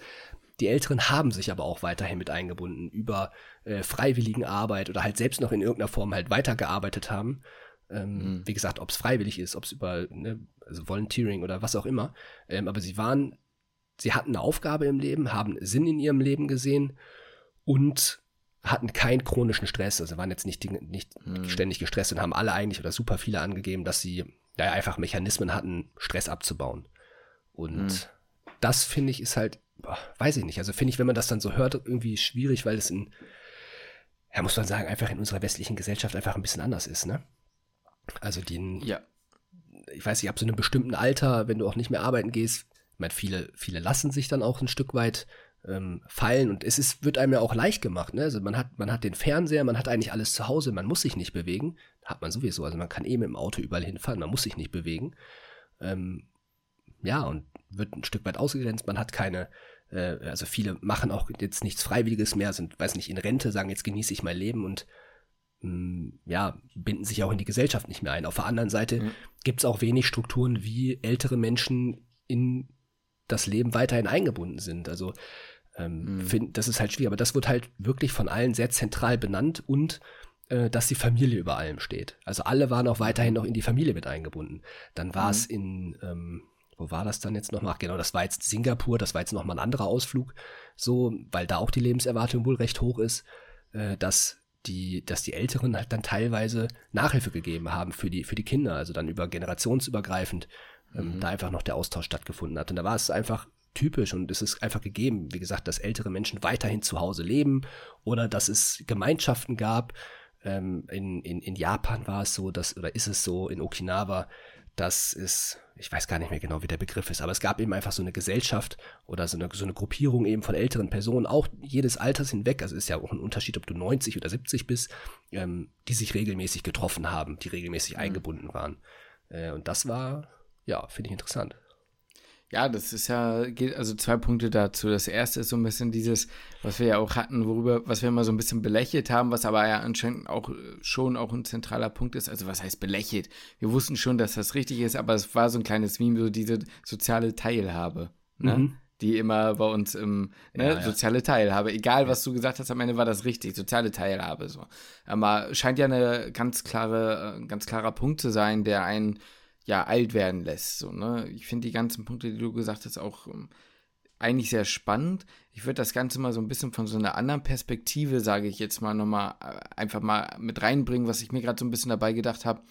Die Älteren haben sich aber auch weiterhin mit eingebunden über äh, freiwilligen Arbeit oder halt selbst noch in irgendeiner Form halt weitergearbeitet haben. Ähm, Wie gesagt, ob es freiwillig ist, ob es über ne, also Volunteering oder was auch immer. Ähm, aber sie waren, sie hatten eine Aufgabe im Leben, haben Sinn in ihrem Leben gesehen und hatten keinen chronischen Stress. Also waren jetzt nicht, nicht ständig gestresst und haben alle eigentlich oder super viele angegeben, dass sie ja, einfach Mechanismen hatten, Stress abzubauen. Und das finde ich ist halt, boah, weiß ich nicht. Also finde ich, wenn man das dann so hört, irgendwie schwierig, weil es in, ja, muss man sagen, einfach in unserer westlichen Gesellschaft einfach ein bisschen anders ist, ne? Also den, Ja. ich weiß nicht, ab so einem bestimmten Alter, wenn du auch nicht mehr arbeiten gehst, ich meine, viele, viele lassen sich dann auch ein Stück weit ähm, fallen und es ist, wird einem ja auch leicht gemacht, ne? Also man hat, man hat den Fernseher, man hat eigentlich alles zu Hause, man muss sich nicht bewegen. Hat man sowieso, also man kann eh mit dem Auto überall hinfahren, man muss sich nicht bewegen. Ähm, ja, und wird ein Stück weit ausgegrenzt, man hat keine, äh, also viele machen auch jetzt nichts Freiwilliges mehr, sind, weiß nicht, in Rente, sagen, jetzt genieße ich mein Leben und mh, ja, binden sich auch in die Gesellschaft nicht mehr ein. Auf der anderen Seite Mhm. gibt es auch wenig Strukturen, wie ältere Menschen in das Leben weiterhin eingebunden sind. Also ähm, Mhm. find, das ist halt schwierig, aber das wird halt wirklich von allen sehr zentral benannt und äh, dass die Familie über allem steht. Also alle waren auch weiterhin noch in die Familie mit eingebunden. Dann war es in, ähm, wo war das dann jetzt nochmal? Ach, Genau, das war jetzt Singapur, das war jetzt nochmal ein anderer Ausflug, so, weil da auch die Lebenserwartung wohl recht hoch ist, äh, dass die, dass die Älteren halt dann teilweise Nachhilfe gegeben haben für die, für die Kinder, also dann über generationsübergreifend ähm, mhm. da einfach noch der Austausch stattgefunden hat. Und da war es einfach typisch und es ist einfach gegeben, wie gesagt, dass ältere Menschen weiterhin zu Hause leben oder dass es Gemeinschaften gab. Ähm, in, in, in Japan war es so, dass, oder ist es so, in Okinawa, dass es, ich weiß gar nicht mehr genau, wie der Begriff ist, aber es gab eben einfach so eine Gesellschaft oder so eine, so eine Gruppierung eben von älteren Personen, auch jedes Alters hinweg, also ist ja auch ein Unterschied, ob du 90 oder 70 bist, ähm, die sich regelmäßig getroffen haben, die regelmäßig mhm. eingebunden waren. Äh, und das war, ja, finde ich interessant. Ja, das ist ja, geht also zwei Punkte dazu. Das erste ist so ein bisschen dieses, was wir ja auch hatten, worüber, was wir immer so ein bisschen belächelt haben, was aber ja anscheinend auch schon auch ein zentraler Punkt ist. Also was heißt belächelt? Wir wussten schon, dass das richtig ist, aber es war so ein kleines Meme, so diese soziale Teilhabe. Ne? Mhm die immer bei uns im ne, ja, ja. soziale Teilhabe. Egal, was du gesagt hast, am Ende war das richtig, soziale Teilhabe. So. Aber scheint ja eine ganz klare, äh, ganz klarer Punkt zu sein, der einen ja alt werden lässt. So, ne? Ich finde die ganzen Punkte, die du gesagt hast, auch ähm, eigentlich sehr spannend. Ich würde das Ganze mal so ein bisschen von so einer anderen Perspektive, sage ich jetzt mal, nochmal äh, einfach mal mit reinbringen, was ich mir gerade so ein bisschen dabei gedacht habe.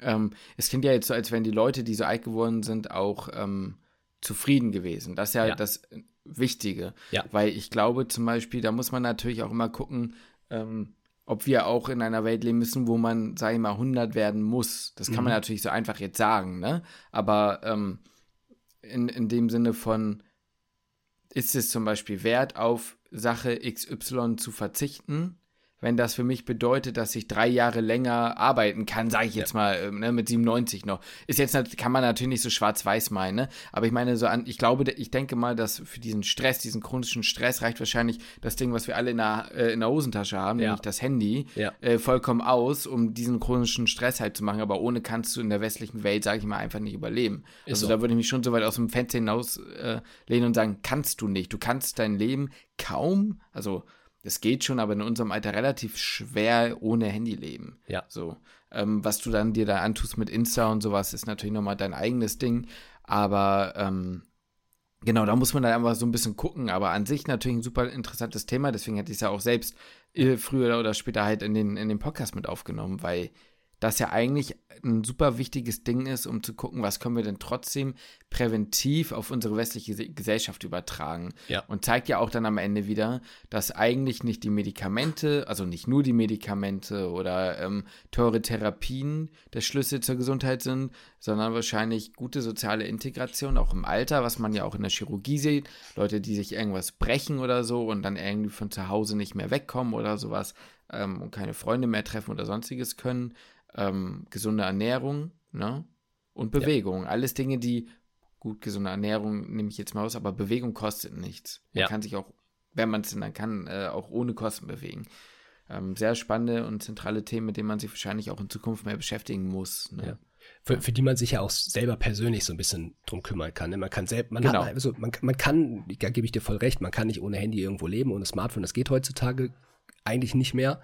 Ähm, es klingt ja jetzt so, als wären die Leute, die so alt geworden sind, auch ähm, zufrieden gewesen. Das ist ja, ja. das Wichtige. Ja. Weil ich glaube zum Beispiel, da muss man natürlich auch immer gucken, ähm, ob wir auch in einer Welt leben müssen, wo man, sag ich mal, 100 werden muss. Das kann mhm. man natürlich so einfach jetzt sagen, ne? Aber ähm, in, in dem Sinne von, ist es zum Beispiel wert, auf Sache XY zu verzichten? Wenn das für mich bedeutet, dass ich drei Jahre länger arbeiten kann, sage ich jetzt ja. mal, ähm, ne, mit 97 noch. Ist jetzt kann man natürlich nicht so schwarz-weiß meinen, ne? aber ich meine so an, ich glaube, ich denke mal, dass für diesen Stress, diesen chronischen Stress reicht wahrscheinlich das Ding, was wir alle in der, äh, in der Hosentasche haben, ja. nämlich das Handy, ja. äh, vollkommen aus, um diesen chronischen Stress halt zu machen, aber ohne kannst du in der westlichen Welt, sage ich mal, einfach nicht überleben. Ist also so. da würde ich mich schon so weit aus dem Fenster hinaus äh, und sagen, kannst du nicht. Du kannst dein Leben kaum, also das geht schon, aber in unserem Alter relativ schwer ohne Handy leben. Ja. So. Ähm, was du dann dir da antust mit Insta und sowas, ist natürlich nochmal dein eigenes Ding. Aber ähm, genau, da muss man dann einfach so ein bisschen gucken. Aber an sich natürlich ein super interessantes Thema. Deswegen hätte ich es ja auch selbst äh, früher oder später halt in den, in den Podcast mit aufgenommen, weil das ja eigentlich ein super wichtiges Ding ist, um zu gucken, was können wir denn trotzdem präventiv auf unsere westliche Gesellschaft übertragen. Ja. Und zeigt ja auch dann am Ende wieder, dass eigentlich nicht die Medikamente, also nicht nur die Medikamente oder ähm, teure Therapien der Schlüssel zur Gesundheit sind, sondern wahrscheinlich gute soziale Integration, auch im Alter, was man ja auch in der Chirurgie sieht. Leute, die sich irgendwas brechen oder so und dann irgendwie von zu Hause nicht mehr wegkommen oder sowas ähm, und keine Freunde mehr treffen oder sonstiges können ähm, gesunde Ernährung ne? und Bewegung. Ja. Alles Dinge, die, gut, gesunde Ernährung nehme ich jetzt mal aus, aber Bewegung kostet nichts. Man ja. kann sich auch, wenn man es denn dann kann, äh, auch ohne Kosten bewegen. Ähm, sehr spannende und zentrale Themen, mit denen man sich wahrscheinlich auch in Zukunft mehr beschäftigen muss. Ne? Ja. Für, für, die man sich ja auch selber persönlich so ein bisschen drum kümmern kann. Ne? Man kann selbst, man, genau. also man, man kann, da gebe ich dir voll recht, man kann nicht ohne Handy irgendwo leben, ohne Smartphone, das geht heutzutage eigentlich nicht mehr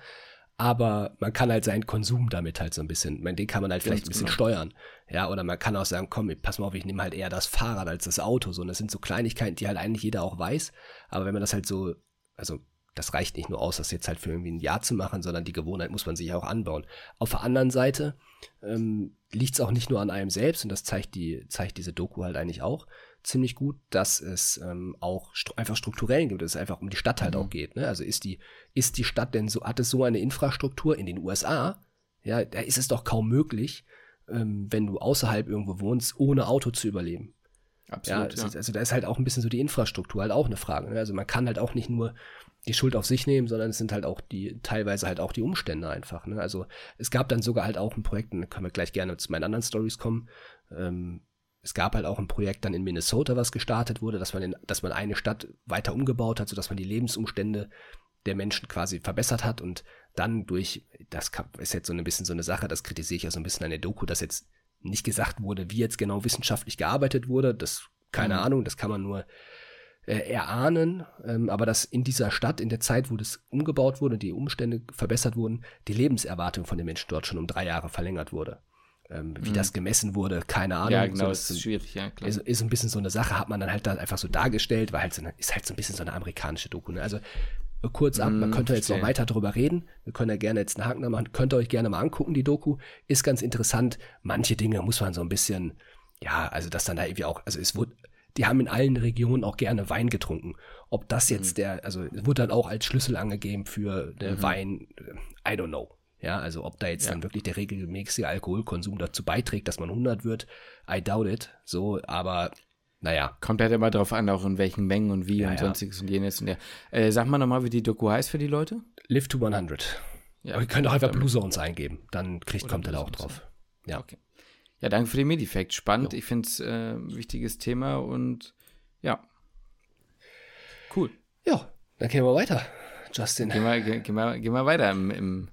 aber man kann halt seinen Konsum damit halt so ein bisschen, den kann man halt vielleicht ein bisschen genau. steuern. Ja, oder man kann auch sagen, komm, pass mal auf, ich nehme halt eher das Fahrrad als das Auto. So, und das sind so Kleinigkeiten, die halt eigentlich jeder auch weiß. Aber wenn man das halt so, also das reicht nicht nur aus, das jetzt halt für irgendwie ein Jahr zu machen, sondern die Gewohnheit muss man sich auch anbauen. Auf der anderen Seite ähm, liegt es auch nicht nur an einem selbst, und das zeigt die, zeigt diese Doku halt eigentlich auch, ziemlich gut, dass es ähm, auch st einfach strukturell gibt, dass es einfach um die Stadt halt mhm. auch geht. Ne? Also ist die, ist die Stadt denn so, hat es so eine Infrastruktur in den USA? Ja, da ist es doch kaum möglich, ähm, wenn du außerhalb irgendwo wohnst, ohne Auto zu überleben. Absolut. Ja, ja. Ist, also da ist halt auch ein bisschen so die Infrastruktur halt auch eine Frage. Ne? Also man kann halt auch nicht nur die Schuld auf sich nehmen, sondern es sind halt auch die, teilweise halt auch die Umstände einfach. Ne? Also es gab dann sogar halt auch ein Projekt, und da können wir gleich gerne zu meinen anderen Stories kommen, ähm, es gab halt auch ein Projekt dann in Minnesota, was gestartet wurde, dass man, in, dass man eine Stadt weiter umgebaut hat, sodass man die Lebensumstände der Menschen quasi verbessert hat und dann durch, das ist jetzt so ein bisschen so eine Sache, das kritisiere ich ja so ein bisschen an der Doku, dass jetzt nicht gesagt wurde, wie jetzt genau wissenschaftlich gearbeitet wurde, das, keine mhm. Ahnung, das kann man nur äh, erahnen, ähm, aber dass in dieser Stadt, in der Zeit, wo das umgebaut wurde, die Umstände verbessert wurden, die Lebenserwartung von den Menschen dort schon um drei Jahre verlängert wurde. Ähm, wie mhm. das gemessen wurde, keine Ahnung. Ja, genau, so, das ist schwierig, ja, klar. Ist, ist ein bisschen so eine Sache, hat man dann halt da einfach so dargestellt, weil halt so eine, ist halt so ein bisschen so eine amerikanische Doku. Ne? Also äh, kurz ab. Man Mm, könnte jetzt noch weiter drüber reden. Wir können ja gerne jetzt einen Haken da machen. Könnt ihr euch gerne mal angucken, die Doku. Ist ganz interessant. Manche Dinge muss man so ein bisschen, ja, also dass dann da irgendwie auch, also es wurde, die haben in allen Regionen auch gerne Wein getrunken. Ob das Mhm. jetzt der, also es wurde dann auch als Schlüssel angegeben für den Wein, äh, I don't know. Ja, also ob da jetzt Ja. dann wirklich der regelmäßige Alkoholkonsum dazu beiträgt, dass man 100 wird, I doubt it. So, aber naja, Kommt halt immer drauf an, auch in welchen Mengen und wie Ja, und ja. sonstiges und jenes und ja. Äh, sag mal nochmal, wie die Doku heißt für die Leute. live to 100. Ja, Aber ihr könnt auch einfach Blue Zones eingeben, dann kriegt, kommt er da auch drauf. Ja. Okay. Ja, danke für den Medifact. Spannend. Ich finde es äh, ein wichtiges Thema und ja. Cool. Ja, dann gehen wir weiter. Justin, Gehen wir, ge- gehen wir, gehen wir weiter im, im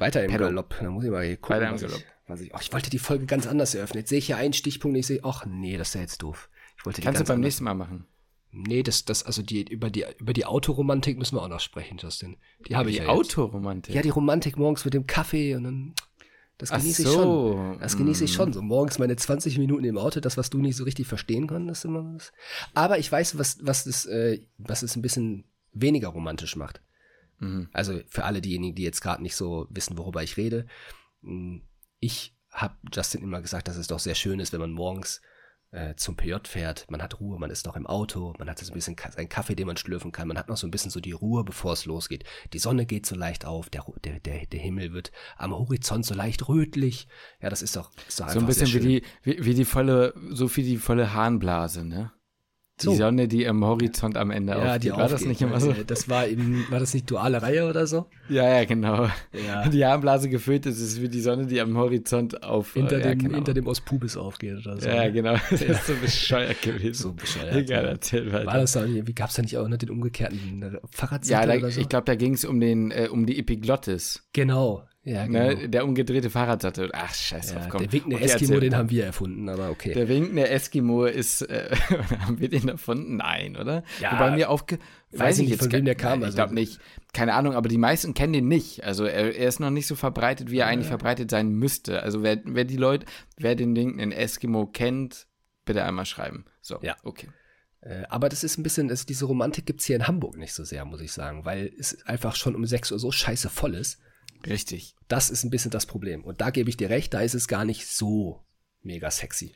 weiter im Pedal. Galopp. Da muss ich mal hier gucken, Weiter im was, ich, Galopp. was ich. Oh, ich wollte die Folge ganz anders eröffnen. Jetzt sehe ich hier einen Stichpunkt, ich sehe, ach nee, das ist ja jetzt doof. Ich wollte die Kannst du beim nächsten Mal machen. Nee, das, das, also die, über die, über die Autoromantik müssen wir auch noch sprechen, Justin. Die habe ich Die ja jetzt. Autoromantik. Ja, die Romantik morgens mit dem Kaffee und dann, das genieße ich so. schon. Das genieße ich Mm. schon. So morgens meine 20 Minuten im Auto, das, was du nicht so richtig verstehen konntest. Immer das. Aber ich weiß, was, was es, äh, was es ein bisschen weniger romantisch macht. Mhm. Also für alle diejenigen, die jetzt gerade nicht so wissen, worüber ich rede. mh, Ich habe Justin immer gesagt, dass es doch sehr schön ist, wenn man morgens äh, zum PJ fährt. Man hat Ruhe, man ist noch im Auto, man hat so ein bisschen seinen Kaffee, den man schlürfen kann. Man hat noch so ein bisschen so die Ruhe, bevor es losgeht. Die Sonne geht so leicht auf, der, der, der, der Himmel wird am Horizont so leicht rötlich. Ja, das ist doch, ist doch So ein bisschen wie die, wie, wie die volle, so wie die volle Harnblase, ne? Die So. Sonne, die am Horizont am Ende ja, aufgeht. die War das aufgeht. nicht immer so? Das war in, war das nicht duale Reihe oder so? Ja, ja, genau. Ja. Die Harnblase gefüllt ist, ist wie die Sonne, die am Horizont auf. Hinter, ja, dem, genau. hinter dem Ospubis aufgeht oder so. Ja, genau. Das ist so bescheuert gewesen. So bescheuert. Egal, erzähl weiter. War das da irgendwie, gab es da nicht auch noch den umgekehrten äh, ja, da, oder so? ich glaube, da ging es um, den, äh, um die Epiglottis. genau. Ja, genau. Ne? Der umgedrehte Fahrradsattel. Ach, scheiß drauf, ja, komm. der winkende Eskimo, erzähl. den haben wir erfunden, aber okay. Der winkende Eskimo ist, äh, haben wir den erfunden? Nein, oder? Ja, Wobei mir aufge... weiß ich nicht, von wem der kam, Nein, ich also- glaube nicht. Keine Ahnung, aber die meisten kennen den nicht. Also er, er ist noch nicht so verbreitet, wie er eigentlich verbreitet sein müsste. Also wer, wer die Leute, wer den winkenden Eskimo kennt, bitte einmal schreiben. So, Ja. okay. Äh, aber das ist ein bisschen, das, diese Romantik gibt's hier in Hamburg nicht so sehr, muss ich sagen, weil es einfach schon um 6 Uhr so scheiße voll ist. Richtig. Das ist ein bisschen das Problem. Und da gebe ich dir recht, da ist es gar nicht so mega sexy.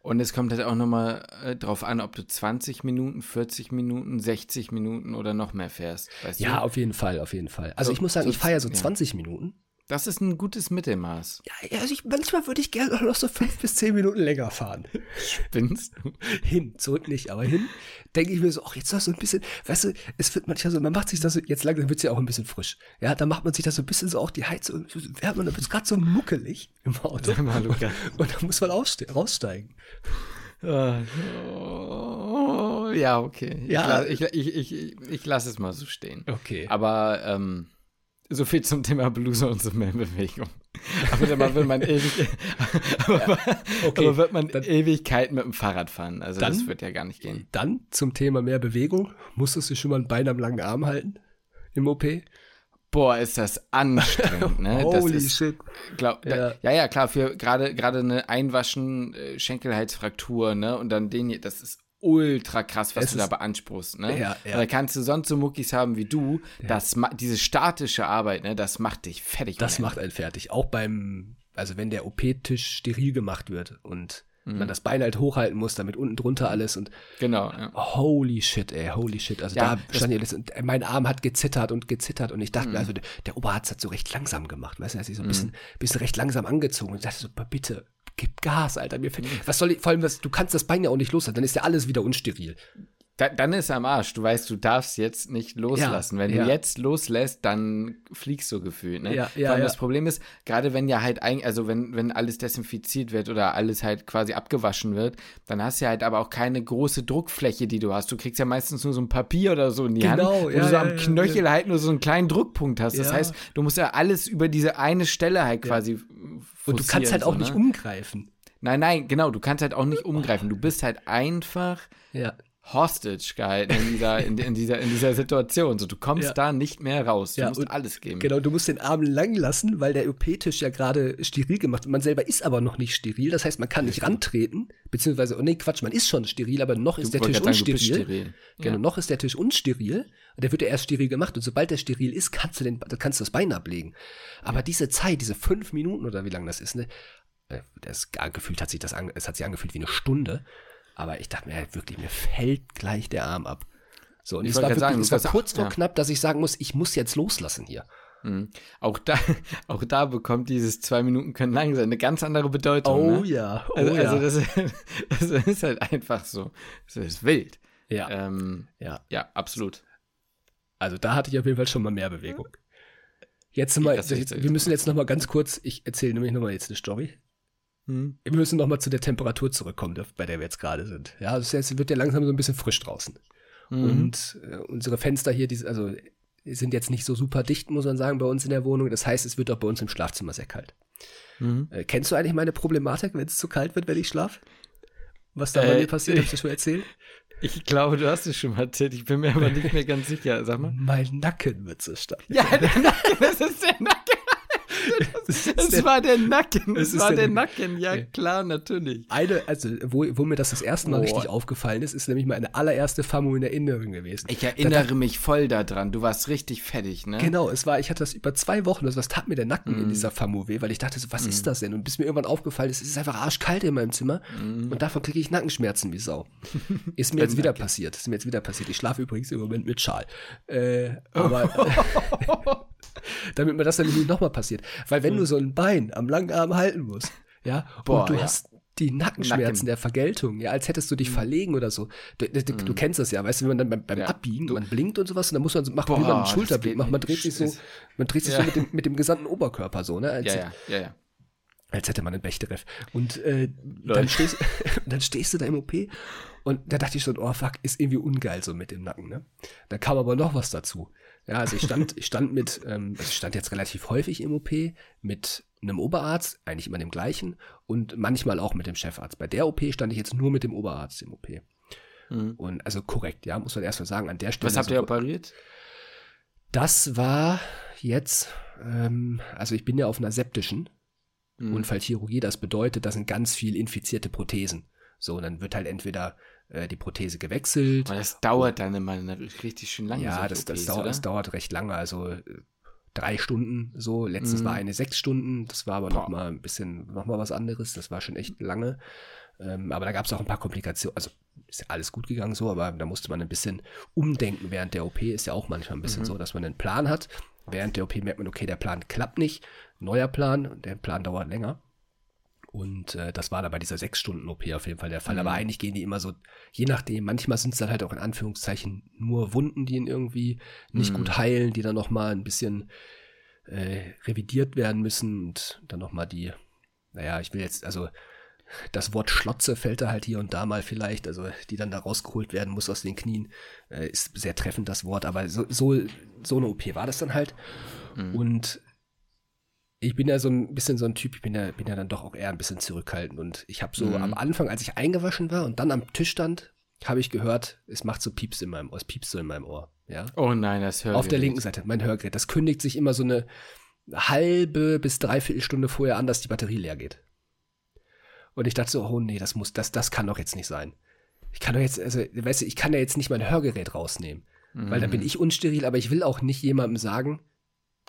Und es kommt halt auch nochmal äh, drauf an, ob du 20 Minuten, 40 Minuten, 60 Minuten oder noch mehr fährst. Ja, du? auf jeden Fall, auf jeden Fall. Also So- ich muss sagen, so- ich feiere so ja. 20 Minuten. Das ist ein gutes Mittelmaß. Ja, also ich, manchmal würde ich gerne noch so 5 bis 10 Minuten länger fahren. Spinnst du? hin, zurück nicht, aber hin, denke ich mir so, ach, jetzt noch so ein bisschen, weißt du, es wird manchmal so, man macht sich das so, jetzt langsam wird es ja auch ein bisschen frisch. Ja, dann macht man sich das so ein bisschen so auch die Heizung, so wärmt man, dann wird es gerade so muckelig im Auto. Sag mal, Luca. Und dann muss man ausste- raussteigen. Oh, ja, okay. Ja. Ich, la- ich, ich, ich, ich, ich lasse es mal so stehen. Okay. Aber ähm, so viel zum Thema Bluse und so mehr Bewegung. Aber dann wird man ewig, aber, okay, aber wird man dann- Ewigkeit mit dem Fahrrad fahren. Also das Dann- wird ja gar nicht gehen. Dann zum Thema mehr Bewegung. Musstest du schon mal ein Bein am langen Arm halten? Im OP? Boah, ist das anstrengend, ne? das Holy ist, shit. Glaub, Ja. ja. ja, ja, klar, für gerade gerade eine Einwaschen, äh, Schenkelhalsfraktur, ne? Und dann den hier, das ist ultra krass, was Es du da beanspruchst, ne? Ja, ja. Da kannst du sonst so Muckis haben wie du, das ma- diese statische Arbeit, ne, das macht dich fertig. Das macht einen fertig. Auch beim, also wenn der OP-Tisch steril gemacht wird und man das Bein halt hochhalten muss, damit unten drunter alles und. Genau, ja. Holy shit, ey, holy shit. Also Ja, da das- stand das, und mein Arm hat gezittert und gezittert und ich dachte Mhm. mir, also der, der Oberarzt hat so recht langsam gemacht, weißt du, er hat sich so ein bisschen, bisschen recht langsam angezogen und ich dachte so, bitte, gib Gas, Alter, mir fällt, was soll ich, vor allem, was, du kannst das Bein ja auch nicht loslassen, dann ist ja alles wieder unsteril. Da, dann ist er am Arsch. Du weißt, du darfst jetzt nicht loslassen. Wenn ja. du jetzt loslässt, dann fliegst du gefühlt. Ne? Ja, ja, Vor allem ja. das Problem ist, gerade wenn ja halt ein, also wenn, wenn alles desinfiziert wird oder alles halt quasi abgewaschen wird, dann hast du ja halt aber auch keine große Druckfläche, die du hast. Du kriegst ja meistens nur so ein Papier oder so in die Hand, Genau, wo ja, du so ja, am ja, Knöchel halt nur so einen kleinen Druckpunkt hast. Das Ja. heißt, du musst ja alles über diese eine Stelle halt quasi Und du kannst halt auch so, nicht ne? umgreifen. Nein, nein, genau, du kannst halt auch nicht umgreifen. Du bist halt einfach Ja. Hostage gehalten in dieser, in, in, dieser, in dieser Situation. So, du kommst ja. da nicht mehr raus. Du ja, musst alles geben. Genau, du musst den Arm lang lassen, weil der OP-Tisch ja gerade steril gemacht wird. Man selber ist aber noch nicht steril. Das heißt, man kann nicht rantreten, beziehungsweise, oh nee, Quatsch, man ist schon steril, aber noch ist du der Tisch unsteril. Sagen, steril. Genau, ja. noch ist der Tisch unsteril. Und der wird ja erst steril gemacht. Und sobald der steril ist, kannst du, den, kannst du das Bein ablegen. Aber diese Zeit, diese fünf Minuten oder wie lange das ist, ne, äh, das gefühlt hat sich das, es hat sich angefühlt wie eine Stunde. Aber ich dachte mir halt wirklich, mir fällt gleich der Arm ab. So, und ich es war, wirklich, sagen, es war kurz vor ja. knapp, dass ich sagen muss, ich muss jetzt loslassen hier. Mhm. Auch, da, auch da bekommt dieses zwei Minuten können lang sein eine ganz andere Bedeutung. Oh ne? ja, oh also, ja. Also das, das, ist halt einfach so. Das ist wild. Ja. Ähm, ja. Ja, absolut. Also da hatte ich auf jeden Fall schon mal mehr Bewegung. Jetzt mal, wir müssen jetzt noch mal ganz kurz, ich erzähle nämlich noch mal jetzt eine Story. Hm. Wir müssen nochmal zu der Temperatur zurückkommen, bei der wir jetzt gerade sind. Ja, es wird ja langsam so ein bisschen frisch draußen. Mhm. Und äh, unsere Fenster hier, die, also sind jetzt nicht so super dicht, muss man sagen, bei uns in der Wohnung. Das heißt, es wird auch bei uns im Schlafzimmer sehr kalt. Mhm. Äh, kennst du eigentlich meine Problematik, wenn es zu kalt wird, wenn ich schlafe? Was da äh, bei mir passiert, hast du schon erzählt? Ich glaube, du hast es schon mal erzählt. Ich bin mir aber nicht mehr ganz sicher. Sag mal. Mein Nacken wird so stark. Ja, der Nacken, das ist der Nacken. Es war der Nacken. Es war der, der Nacken, ja klar, natürlich. Eine, also wo, wo mir das das erste Mal oh. richtig aufgefallen ist, ist nämlich meine allererste Famo in Erinnerung gewesen. Ich erinnere da, mich voll daran. Du warst richtig fertig, ne? Genau, es war, ich hatte das über zwei Wochen, also was tat mir der Nacken mm. in dieser Famo weh, weil ich dachte so, was mm. ist das denn? Und bis mir irgendwann aufgefallen ist, es ist einfach arschkalt in meinem Zimmer mm. und davon kriege ich Nackenschmerzen wie Sau. ist mir jetzt wieder passiert. Ist mir jetzt wieder passiert. Ich schlafe übrigens im Moment mit Schal. Äh, aber damit mir das dann nicht nochmal passiert. Weil wenn du so ein Bein am langen Arm halten musst, ja, Boah, und du ja. hast die Nackenschmerzen Nacken. der Vergeltung, ja, als hättest du dich mhm. verlegen oder so. Du, du, du, mhm. kennst das ja, weißt du, wenn man dann beim, beim ja. Abbiegen, du, man blinkt und sowas, und dann muss man so, macht man einen Schulterblick, macht, man dreht sich so, man dreht sich ja. so mit dem, mit dem gesamten Oberkörper so, ne? Als, ja, ja, ja. Als hätte man einen Bechtereff. Und äh, dann, stehst, dann stehst du da im OP und da dachte ich schon, oh fuck, ist irgendwie ungeil so mit dem Nacken, ne? Da kam aber noch was dazu. Ja, also ich stand, ich stand mit, ähm, also ich stand jetzt relativ häufig im OP mit einem Oberarzt, eigentlich immer dem gleichen, und manchmal auch mit dem Chefarzt. Bei der OP stand ich jetzt nur mit dem Oberarzt im OP. Mhm. Und also korrekt, ja, muss man erstmal sagen, an der Stelle. Was habt ihr operiert? Das war jetzt, ähm, also ich bin ja auf einer septischen mhm. Unfallchirurgie, das bedeutet, das sind ganz viel infizierte Prothesen. So, und dann wird halt entweder die Prothese gewechselt. Aber das dauert dann immer richtig schön lange. Ja, das, das, dauert, das dauert recht lange. Also äh, drei Stunden so. Letztes mm. war eine sechs Stunden. Das war aber Boah. noch mal ein bisschen, noch mal was anderes. Das war schon echt lange. Ähm, aber da gab es auch ein paar Komplikationen. Also ist ja alles gut gegangen so, aber da musste man ein bisschen umdenken während der OP. Ist ja auch manchmal ein bisschen mhm. so, dass man einen Plan hat. Während der OP merkt man, okay, der Plan klappt nicht. Neuer Plan und der Plan dauert länger. Und äh, das war da bei dieser sechs Stunden OP auf jeden Fall der Fall. Mhm. Aber eigentlich gehen die immer so, je nachdem, manchmal sind es dann halt auch in Anführungszeichen nur Wunden, die ihn irgendwie nicht mhm. gut heilen, die dann nochmal ein bisschen äh, revidiert werden müssen und dann nochmal die, naja, ich will jetzt, also das Wort Schlotze fällt da halt hier und da mal vielleicht, also die dann da rausgeholt werden muss aus den Knien, äh, ist sehr treffend das Wort, aber so, so, so eine OP war das dann halt. Mhm. Und ich bin ja so ein bisschen so ein Typ, ich bin ja, bin ja dann doch auch eher ein bisschen zurückhaltend. Und ich habe so mhm. am Anfang, als ich eingewaschen war und dann am Tisch stand, habe ich gehört, es macht so Pieps in meinem Ohr, es piepst so in meinem Ohr. Ja? Oh nein, das Hörgerät. Auf der linken Seite, mein Hörgerät. Das kündigt sich immer so eine halbe bis dreiviertel Stunde vorher an, dass die Batterie leer geht. Und ich dachte so, oh nee, das muss, das, das kann doch jetzt nicht sein. Ich kann doch jetzt, also, weißt du, ich kann ja jetzt nicht mein Hörgerät rausnehmen. Mhm. Weil dann bin ich unsteril, aber ich will auch nicht jemandem sagen,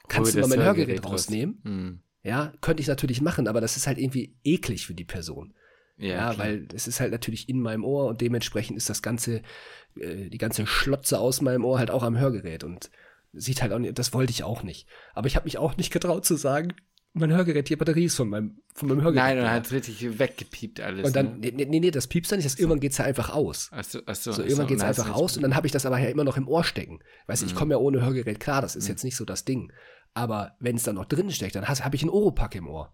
kannst du mal mein Hörgerät, Hörgerät rausnehmen? Hm. Ja, könnte ich natürlich machen, aber das ist halt irgendwie eklig für die Person. Ja, ja weil es ist halt natürlich in meinem Ohr und dementsprechend ist das ganze, äh, die ganze Schlotze aus meinem Ohr halt auch am Hörgerät und sieht halt auch nicht, das wollte ich auch nicht. Aber ich habe mich auch nicht getraut zu sagen, mein Hörgerät, die Batterie ist von meinem, von meinem Hörgerät. Nein, und hat es richtig weggepiept alles. Und dann, ne? nee, nee, nee, das piepst dann nicht, das, so. irgendwann geht's ja einfach aus. Ach so, ach so, so irgendwann so, geht's einfach aus und dann habe ich das aber ja immer noch im Ohr stecken. Weißt du, mhm. ich komme ja ohne Hörgerät klar, das ist mhm. jetzt nicht so das Ding. Aber wenn es dann noch drin steckt, dann habe ich einen Oropack im Ohr.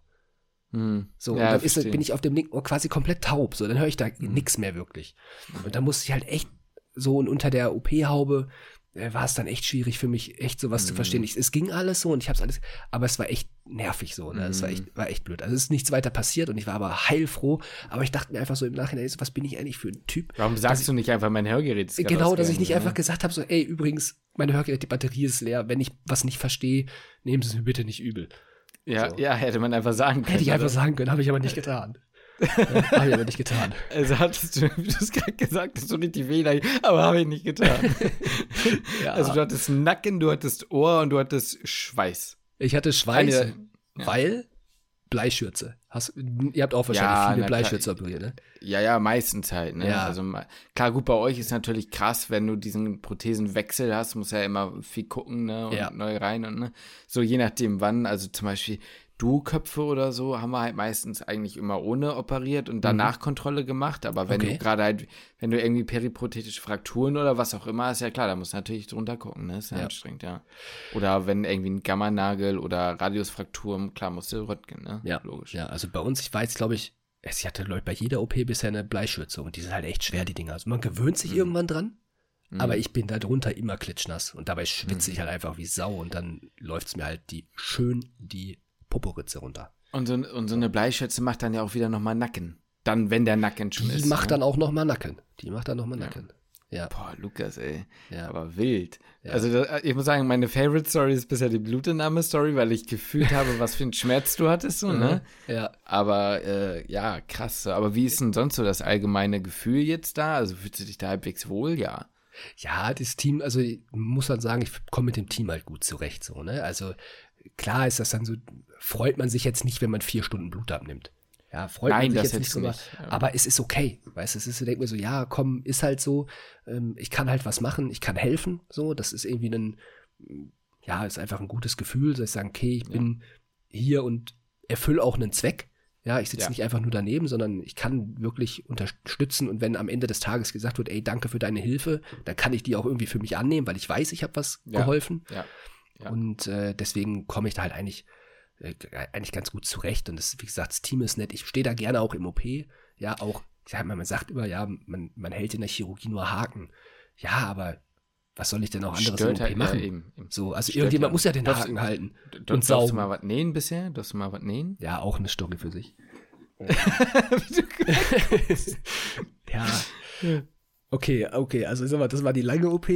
Hm. So, ja, und dann ist, bin ich auf dem linken Ohr quasi komplett taub. So, dann höre ich da hm. nichts mehr wirklich. Und dann musste ich halt echt so unter der OP-Haube war es dann echt schwierig für mich, echt sowas mhm. zu verstehen. Ich, es ging alles so und ich habe es alles, aber es war echt nervig so. Ne? Es war echt, war echt blöd. Also es ist nichts weiter passiert und ich war aber heilfroh. Aber ich dachte mir einfach so im Nachhinein, was bin ich eigentlich für ein Typ? Warum sagst ich, du nicht einfach, mein Hörgerät ist Genau, dass ich nicht ne? einfach gesagt habe, so, ey, übrigens, mein Hörgerät, die Batterie ist leer. Wenn ich was nicht verstehe, nehmen Sie es mir bitte nicht übel. Ja, so. ja, hätte man einfach sagen können. Hätte ich einfach sagen können, habe ich aber nicht getan. Habe ich aber nicht getan. Also hattest du, du es gerade gesagt hast, so richtig weh, aber habe ich nicht getan. ja. Also du hattest Nacken, du hattest Ohr und du hattest Schweiß. Ich hatte Schweiß, Eine, ja. weil Bleischürze. Hast, ihr habt auch wahrscheinlich ja, viele Bleischürze operiert, ne? Ja, ja, meistens halt. Ne? Ja. Also klar, gut, bei euch ist natürlich krass, wenn du diesen Prothesenwechsel hast, musst ja immer viel gucken, ne? Und ja. neu rein und ne? So je nachdem wann, also zum Beispiel, Duo-Köpfe oder so haben wir halt meistens eigentlich immer ohne operiert und danach mhm. Kontrolle gemacht. Aber wenn okay. du gerade halt, wenn du irgendwie periprothetische Frakturen oder was auch immer, ist ja klar, da musst du natürlich drunter gucken, ne? Ist ja, ja. anstrengend, ja. Oder wenn irgendwie ein Gammanagel oder Radiusfrakturen, klar, musst du röntgen, ne? Ja, logisch. Ja, also bei uns, ich weiß, glaube ich, ich hatte, ich, bei jeder OP bisher eine Bleischürze und die sind halt echt schwer, die Dinger. Also man gewöhnt sich mhm. irgendwann dran. Mhm. Aber ich bin da drunter immer klitschnass und dabei schwitze mhm. ich halt einfach wie Sau und dann läuft es mir halt die schön die Poporitze runter. Und so, und so eine Bleischürze macht dann ja auch wieder nochmal Nacken. Dann, wenn der Nacken schon Die ist. Die macht ne? dann auch nochmal Nacken. Die macht dann nochmal Nacken. Ja. Boah, Lukas, ey. Ja. Aber wild. Ja. Also, ich muss sagen, meine Favorite Story ist bisher die Blutentnahme-Story, weil ich gefühlt habe, was für einen Schmerz du hattest, so, ne? Mhm. Ja. Aber, äh, ja, krass. Aber wie ist denn sonst so das allgemeine Gefühl jetzt da? Also, fühlst du dich da halbwegs wohl? Ja. Ja, das Team, also, ich muss halt sagen, ich komme mit dem Team halt gut zurecht, so, ne? Also, klar ist das dann so, freut man sich jetzt nicht, wenn man vier Stunden Blut abnimmt. Ja, freut Nein, man sich jetzt nicht drüber. Nicht, ja. Aber es ist okay. Weißt du, es ist, ich denke mir so, ja, komm, ist halt so, ähm, ich kann halt was machen, ich kann helfen, so, das ist irgendwie ein, ja, ist einfach ein gutes Gefühl, dass ich sagen, okay, ich bin hier und erfülle auch einen Zweck. Ja, ich sitze ja. nicht einfach nur daneben, sondern ich kann wirklich unterstützen und wenn am Ende des Tages gesagt wird, ey, danke für deine Hilfe, dann kann ich die auch irgendwie für mich annehmen, weil ich weiß, ich habe was ja. geholfen. Ja. Ja. Und äh, deswegen komme ich da halt eigentlich, äh, eigentlich ganz gut zurecht. Und das, wie gesagt, das Team ist nett. Ich stehe da gerne auch im OP. Ja, auch, ich sag mal, man sagt immer, ja, man, man hält in der Chirurgie nur Haken. Ja, aber was soll ich denn auch anderes Stört im OP halt, machen? Ja, eben, eben. So, also Stört irgendjemand ja. muss ja den darfst, Haken halten. Und darfst saugen. du mal was nähen bisher? Darfst du mal was nähen? Ja, auch eine Story für sich. ja. Okay, okay, also sag mal, das war die lange OP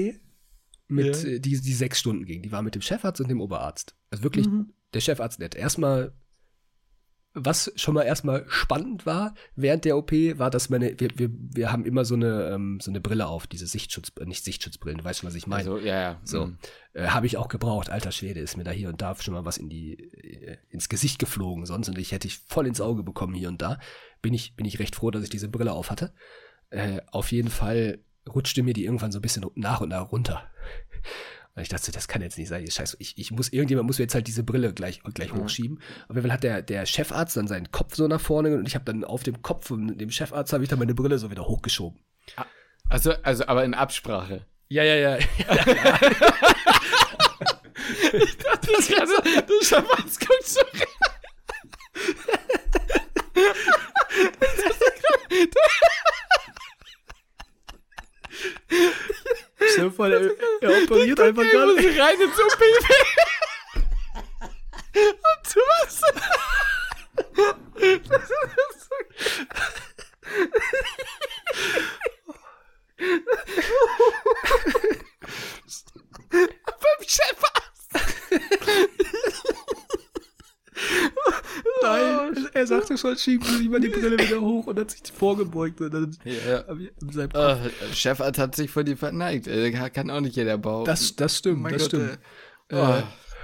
mit, ja. Äh, die, die sechs Stunden ging. Die war mit dem Chefarzt und dem Oberarzt. Also wirklich mhm. der Chefarzt nett. Erstmal, was schon mal erstmal spannend war während der OP, war, dass meine, wir, wir, wir haben immer so eine, ähm, so eine Brille auf, diese Sichtschutz, äh, nicht Sichtschutzbrillen, du weißt schon, was ich meine. Also, ja, ja. So, mhm. äh, habe ich auch gebraucht. Alter Schwede, ist mir da hier und da schon mal was in die, äh, ins Gesicht geflogen, sonst und ich hätte ich voll ins Auge bekommen hier und da. Bin ich, bin ich recht froh, dass ich diese Brille auf hatte. Äh, auf jeden Fall rutschte mir die irgendwann so ein bisschen nach und nach runter. Und ich dachte, das kann jetzt nicht sein. Scheiße, ich, ich muss, irgendjemand muss mir jetzt halt diese Brille gleich, gleich mhm. hochschieben. Auf jeden Fall hat der, der Chefarzt dann seinen Kopf so nach vorne und ich habe dann auf dem Kopf von dem Chefarzt habe ich dann meine Brille so wieder hochgeschoben. Ah, also, also aber in Absprache. Ja, ja, ja. ja, ja. ich dachte, das gerade, der Chefarzt guckt so Stell dir vor, er, er operiert einfach gerade. rein ins OP. Und du was? Beim Chefarzt. Nein, er schon, schieben mal die Brille wieder hoch und hat sich vorgebeugt. Und dann ja. Uh, Chefarzt hat sich vor dir verneigt. Er kann auch nicht jeder bauen. Das, das stimmt, oh das Gott, stimmt. Äh, äh,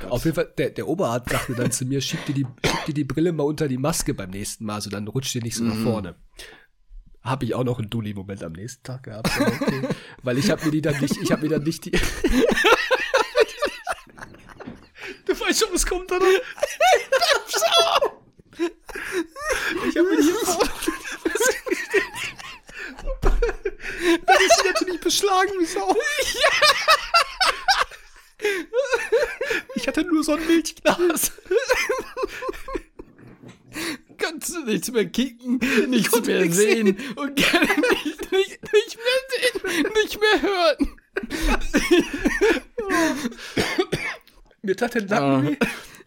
auf jeden Fall, der, der Oberarzt sagte dann zu mir, schieb dir, die, schieb dir die Brille mal unter die Maske beim nächsten Mal, so dann rutscht dir nicht so nach mhm. vorne. Habe ich auch noch einen Dulli-Moment am nächsten Tag gehabt. Okay. Weil ich habe mir die dann nicht, ich habe mir dann nicht die. du weißt schon, was kommt, oder? Ich habe mir die Dann ist sie natürlich beschlagen wie Sau. Ich hatte nur so ein Milchglas. Kannst du nichts mehr kicken, nichts mehr sehen, sehen und gerne nicht, nicht, nicht mehr sehen, nicht mehr hören. Mir tat der Nacken weh.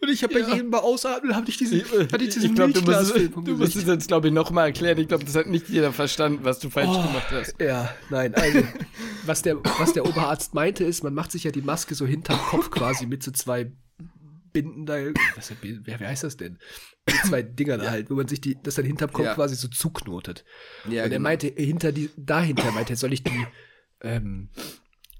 Und ich habe bei jedem Mal ausatmen, habe ich diesen, hatte ich diesen ich glaube, du musst, du musst es jetzt, glaube ich, nochmal erklären. Ich glaube, das hat nicht jeder verstanden, was du falsch Oh, gemacht hast. Ja, nein, also, was der, was der Oberarzt meinte, ist, man macht sich ja die Maske so hinterm Kopf quasi mit so zwei Binden da, was, wer, wer heißt das denn? Mit zwei Dingern halt, wo man sich die, das dann hinterm Kopf Ja. quasi so zuknotet. Ja, Und er genau. meinte, hinter die, dahinter meinte er, soll ich die, ähm,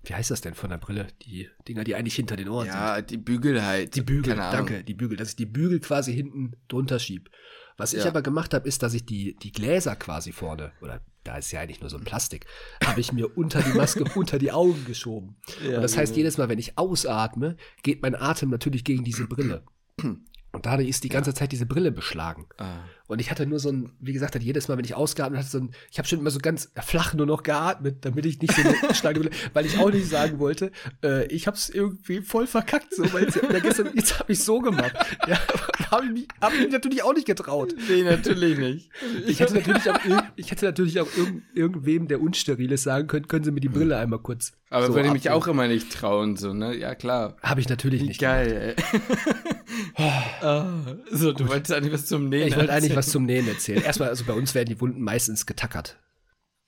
wie heißt das denn von der Brille? Die Dinger, die eigentlich hinter den Ohren sind. Ja, die Bügel halt. Die Bügel, danke, die Bügel, dass ich die Bügel quasi hinten drunter schieb. Was ich Ja. aber gemacht habe, ist, dass ich die, die Gläser quasi vorne, oder da ist ja eigentlich nur so ein Plastik, habe ich mir unter die Maske, unter die Augen geschoben. Ja, und das heißt, genau. jedes Mal, wenn ich ausatme, geht mein Atem natürlich gegen diese Brille. Und dadurch ist die ganze Zeit diese Brille beschlagen. Ah. Und ich hatte nur so ein, wie gesagt, jedes Mal, wenn ich ausgeatmet hatte, so ein, ich habe schon immer so ganz flach nur noch geatmet, damit ich nicht so eine schlagende Brille, weil ich auch nicht sagen wollte, äh, ich habe es irgendwie voll verkackt, so, weil jetzt, ja, gestern, jetzt habe ich so gemacht. Ja, habe ich, mich- hab ich mich natürlich auch nicht getraut. Nee, natürlich nicht. Ich hätte natürlich auch, ich hätte natürlich auch irgend, irgendwem, der unsteril ist, sagen können, können Sie mir die Brille einmal kurz. Aber so würde ich mich auch immer nicht trauen, so, ne? Ja, klar. Habe ich natürlich nicht. Geil, ey. Ah, so, du wolltest eigentlich was zum Nähen Ich wollte eigentlich erzählen. was zum Nähen erzählen. Erstmal, also bei uns werden die Wunden meistens getackert.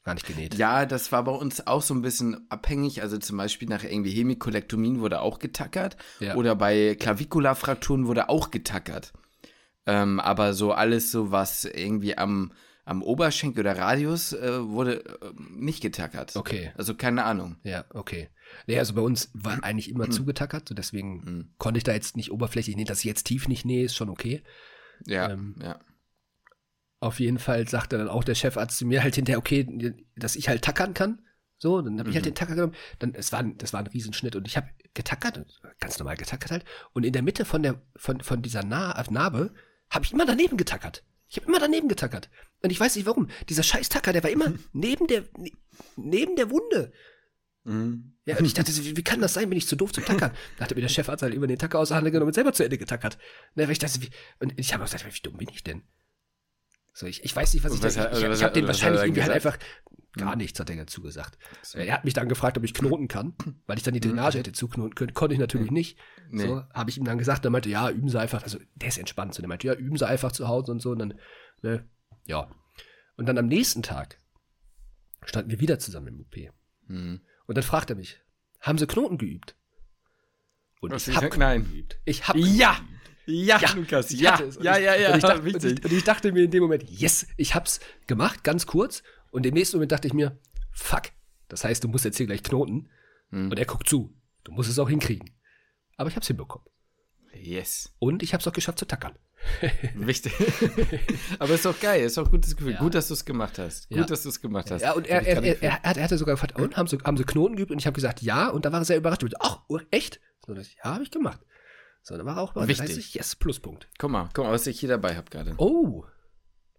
Gar nicht genäht. Ja, das war bei uns auch so ein bisschen abhängig. Also zum Beispiel nach irgendwie Hemikolektomien wurde auch getackert. Ja. Oder bei Klavikulafrakturen wurde auch getackert. Ähm, aber so alles, so was irgendwie am, am Oberschenkel oder Radius äh, wurde äh, nicht getackert. Okay. Also keine Ahnung. Ja, okay. Nee, also bei uns war eigentlich immer Hm. zugetackert, so deswegen konnte ich da jetzt nicht oberflächlich nähen. Dass ich jetzt tief nicht nähe, ist schon okay. Ja, Ähm, ja. Auf jeden Fall sagte dann auch der Chefarzt zu mir halt hinterher, okay, dass ich halt tackern kann. So, dann habe ich halt Mhm. den Tacker genommen. Dann, es war, das war ein Riesenschnitt und ich habe getackert, ganz normal getackert halt. Und in der Mitte von der, von, von dieser Na Narbe habe ich immer daneben getackert. Ich habe immer daneben getackert. Und ich weiß nicht warum. Dieser scheiß Tacker, der war immer neben der, ne, neben der Wunde. Mhm. Ja, und ich dachte, wie, wie kann das sein, bin ich zu doof zum Tackern? Da hatte mir der Chefarzt halt über den Tacker aus der Hand genommen und selber zu Ende getackert. Ne, weil ich dachte, wie, und ich habe auch gesagt, wie dumm bin ich denn? So, ich, ich weiß nicht, was ich was da, hat- ich, ich, habe den wahrscheinlich irgendwie halt einfach gar nichts, hat er dazu gesagt. Er hat mich dann gefragt, ob ich knoten kann, weil ich dann die Drainage hätte zuknoten können. Konnte ich natürlich nicht. Nee. So, habe ich ihm dann gesagt, er meinte, ja, üben Sie einfach, also der ist entspannt, so, der meinte, ja, üben Sie einfach zu Hause und so, und dann, ne, ja. Und dann am nächsten Tag standen wir wieder zusammen im OP. Mhm. Und dann fragt er mich, haben Sie Knoten geübt? Und Was ich habe sag, nein. geübt. Ich habe Ja! Ja, Lukas, ich ja. Und ja, ich, ja, ja, Und ich, dachte, und, ich, und ich dachte mir in dem Moment, yes, ich hab's gemacht, ganz kurz. Und im nächsten Moment dachte ich mir, fuck, das heißt, du musst jetzt hier gleich knoten. Hm. Und er guckt zu. Du musst es auch hinkriegen. Aber ich hab's hinbekommen. Yes. Und ich hab's auch geschafft zu tackern. Wichtig. Aber ist doch geil, ist doch ein gutes Gefühl. Ja. Gut, dass du es gemacht hast. Gut, Ja. dass du es gemacht hast. Ja, und er, er, er, er, hat- er hatte sogar gefragt, und haben sie, haben sie Knoten geübt? Und ich habe gesagt, ja. Und da war er sehr überrascht. Und, Ach, echt? So, das, ja, habe ich gemacht. So, dann war auch. Das Wichtig. heißt, yes, Pluspunkt. Guck mal, guck mal, was ich hier dabei habe gerade. Oh,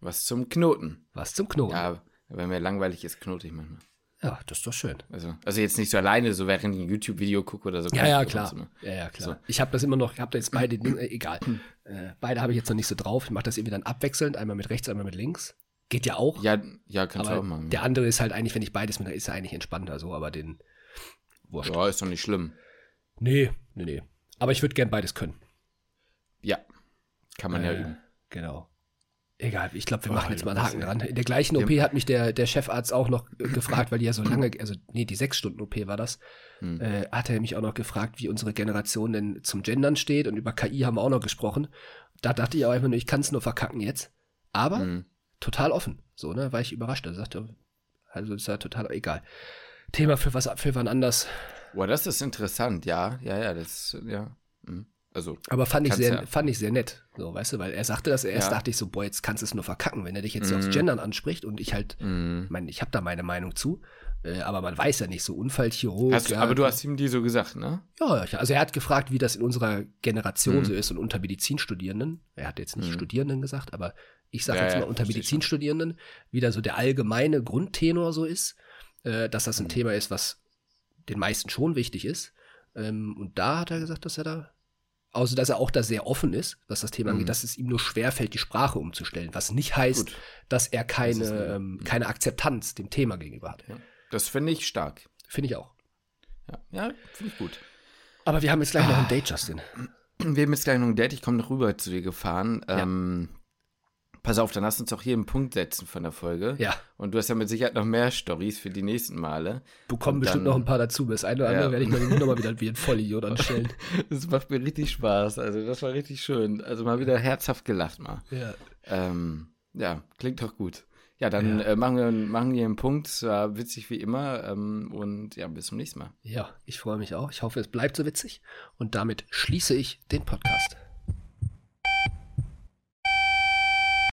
Was zum Knoten. was zum Knoten. Ja, Ja, wenn mir langweilig ist, knote ich manchmal. das ist doch schön. Also, also jetzt nicht so alleine, so während ich ein YouTube-Video gucke oder so. Ja, ja, klar. Ja, ja, klar. So. Ich habe das immer noch, ich habe da jetzt beide Dinge, äh, egal. Äh, beide habe ich jetzt noch nicht so drauf. Ich mache das irgendwie dann abwechselnd, einmal mit rechts, einmal mit links. Geht ja auch. Ja, ja, kannst du auch machen. der andere ist halt eigentlich, wenn ich beides mit, ist er eigentlich entspannter so, aber den wurscht. ja, ist doch nicht schlimm. Nee, nee, nee. Aber ich würde gern beides können. Ja, kann man ja Äh, üben. Genau. Egal, ich glaube, wir Oh, machen jetzt mal einen Haken dran. In der gleichen OP hat mich der, der Chefarzt auch noch gefragt, weil die ja so lange, also nee, die sechs Stunden OP war das, Hm. äh, hat er mich auch noch gefragt, wie unsere Generation denn zum Gendern steht und über KI haben wir auch noch gesprochen. Da dachte ich auch einfach nur, ich kann es nur verkacken jetzt. Aber Mhm. total offen. So, ne, war ich überrascht. Er sagte, also ist ja total egal. Thema für was, für wann anders. Boah, das ist interessant, ja, ja, ja, das, ja. Mhm. Also, Aber fand ich sehr, ja. fand ich sehr nett. So, weißt du, weil er sagte das, erst Ja. dachte ich so, boah, jetzt kannst du es nur verkacken, wenn er dich jetzt Mhm. aufs Gendern anspricht und ich halt, mhm. ich meine, ich habe da meine Meinung zu, äh, aber man weiß ja nicht, so Unfallchirurg. hast, ja, aber du hast ihm die so gesagt, ne? Ja, also er hat gefragt, wie das in unserer Generation Mhm. so ist und unter Medizinstudierenden. Er hat jetzt nicht Mhm. Studierenden gesagt, aber ich sage jetzt mal unter. Medizinstudierenden, wie da so der allgemeine Grundtenor so ist, äh, dass das ein Mhm. Thema ist, was den meisten schon wichtig ist. Ähm, und da hat er gesagt, dass er da, außer dass er auch da sehr offen ist, was das Thema Mhm. angeht, dass es ihm nur schwerfällt, die Sprache umzustellen, was nicht heißt, Gut. dass er keine, Das eine- ähm, Mhm. keine Akzeptanz dem Thema gegenüber hat. Das finde ich stark. Finde ich auch. Ja, ja finde ich gut. Aber wir haben jetzt gleich noch ein Date, Justin. Wir haben jetzt gleich noch ein Date. Ich komme noch rüber zu dir gefahren. Ja. Ähm, pass auf, dann lass uns doch hier einen Punkt setzen von der Folge. Ja. Und du hast ja mit Sicherheit noch mehr Stories für die nächsten Male. Bekommen bestimmt noch ein paar dazu. Das eine oder Ja. andere werde ich mir nochmal wieder wie ein Vollidiot anstellen. Das macht mir richtig Spaß. Also, das war richtig schön. Also, mal wieder herzhaft gelacht mal. Ja. Ähm, ja, klingt doch gut. Ja, dann Ja. Äh, machen, wir, machen wir einen Punkt. Es war witzig wie immer. Ähm, und ja, bis zum nächsten Mal. ja, ich freue mich auch. Ich hoffe, es bleibt so witzig. Und damit schließe ich den Podcast.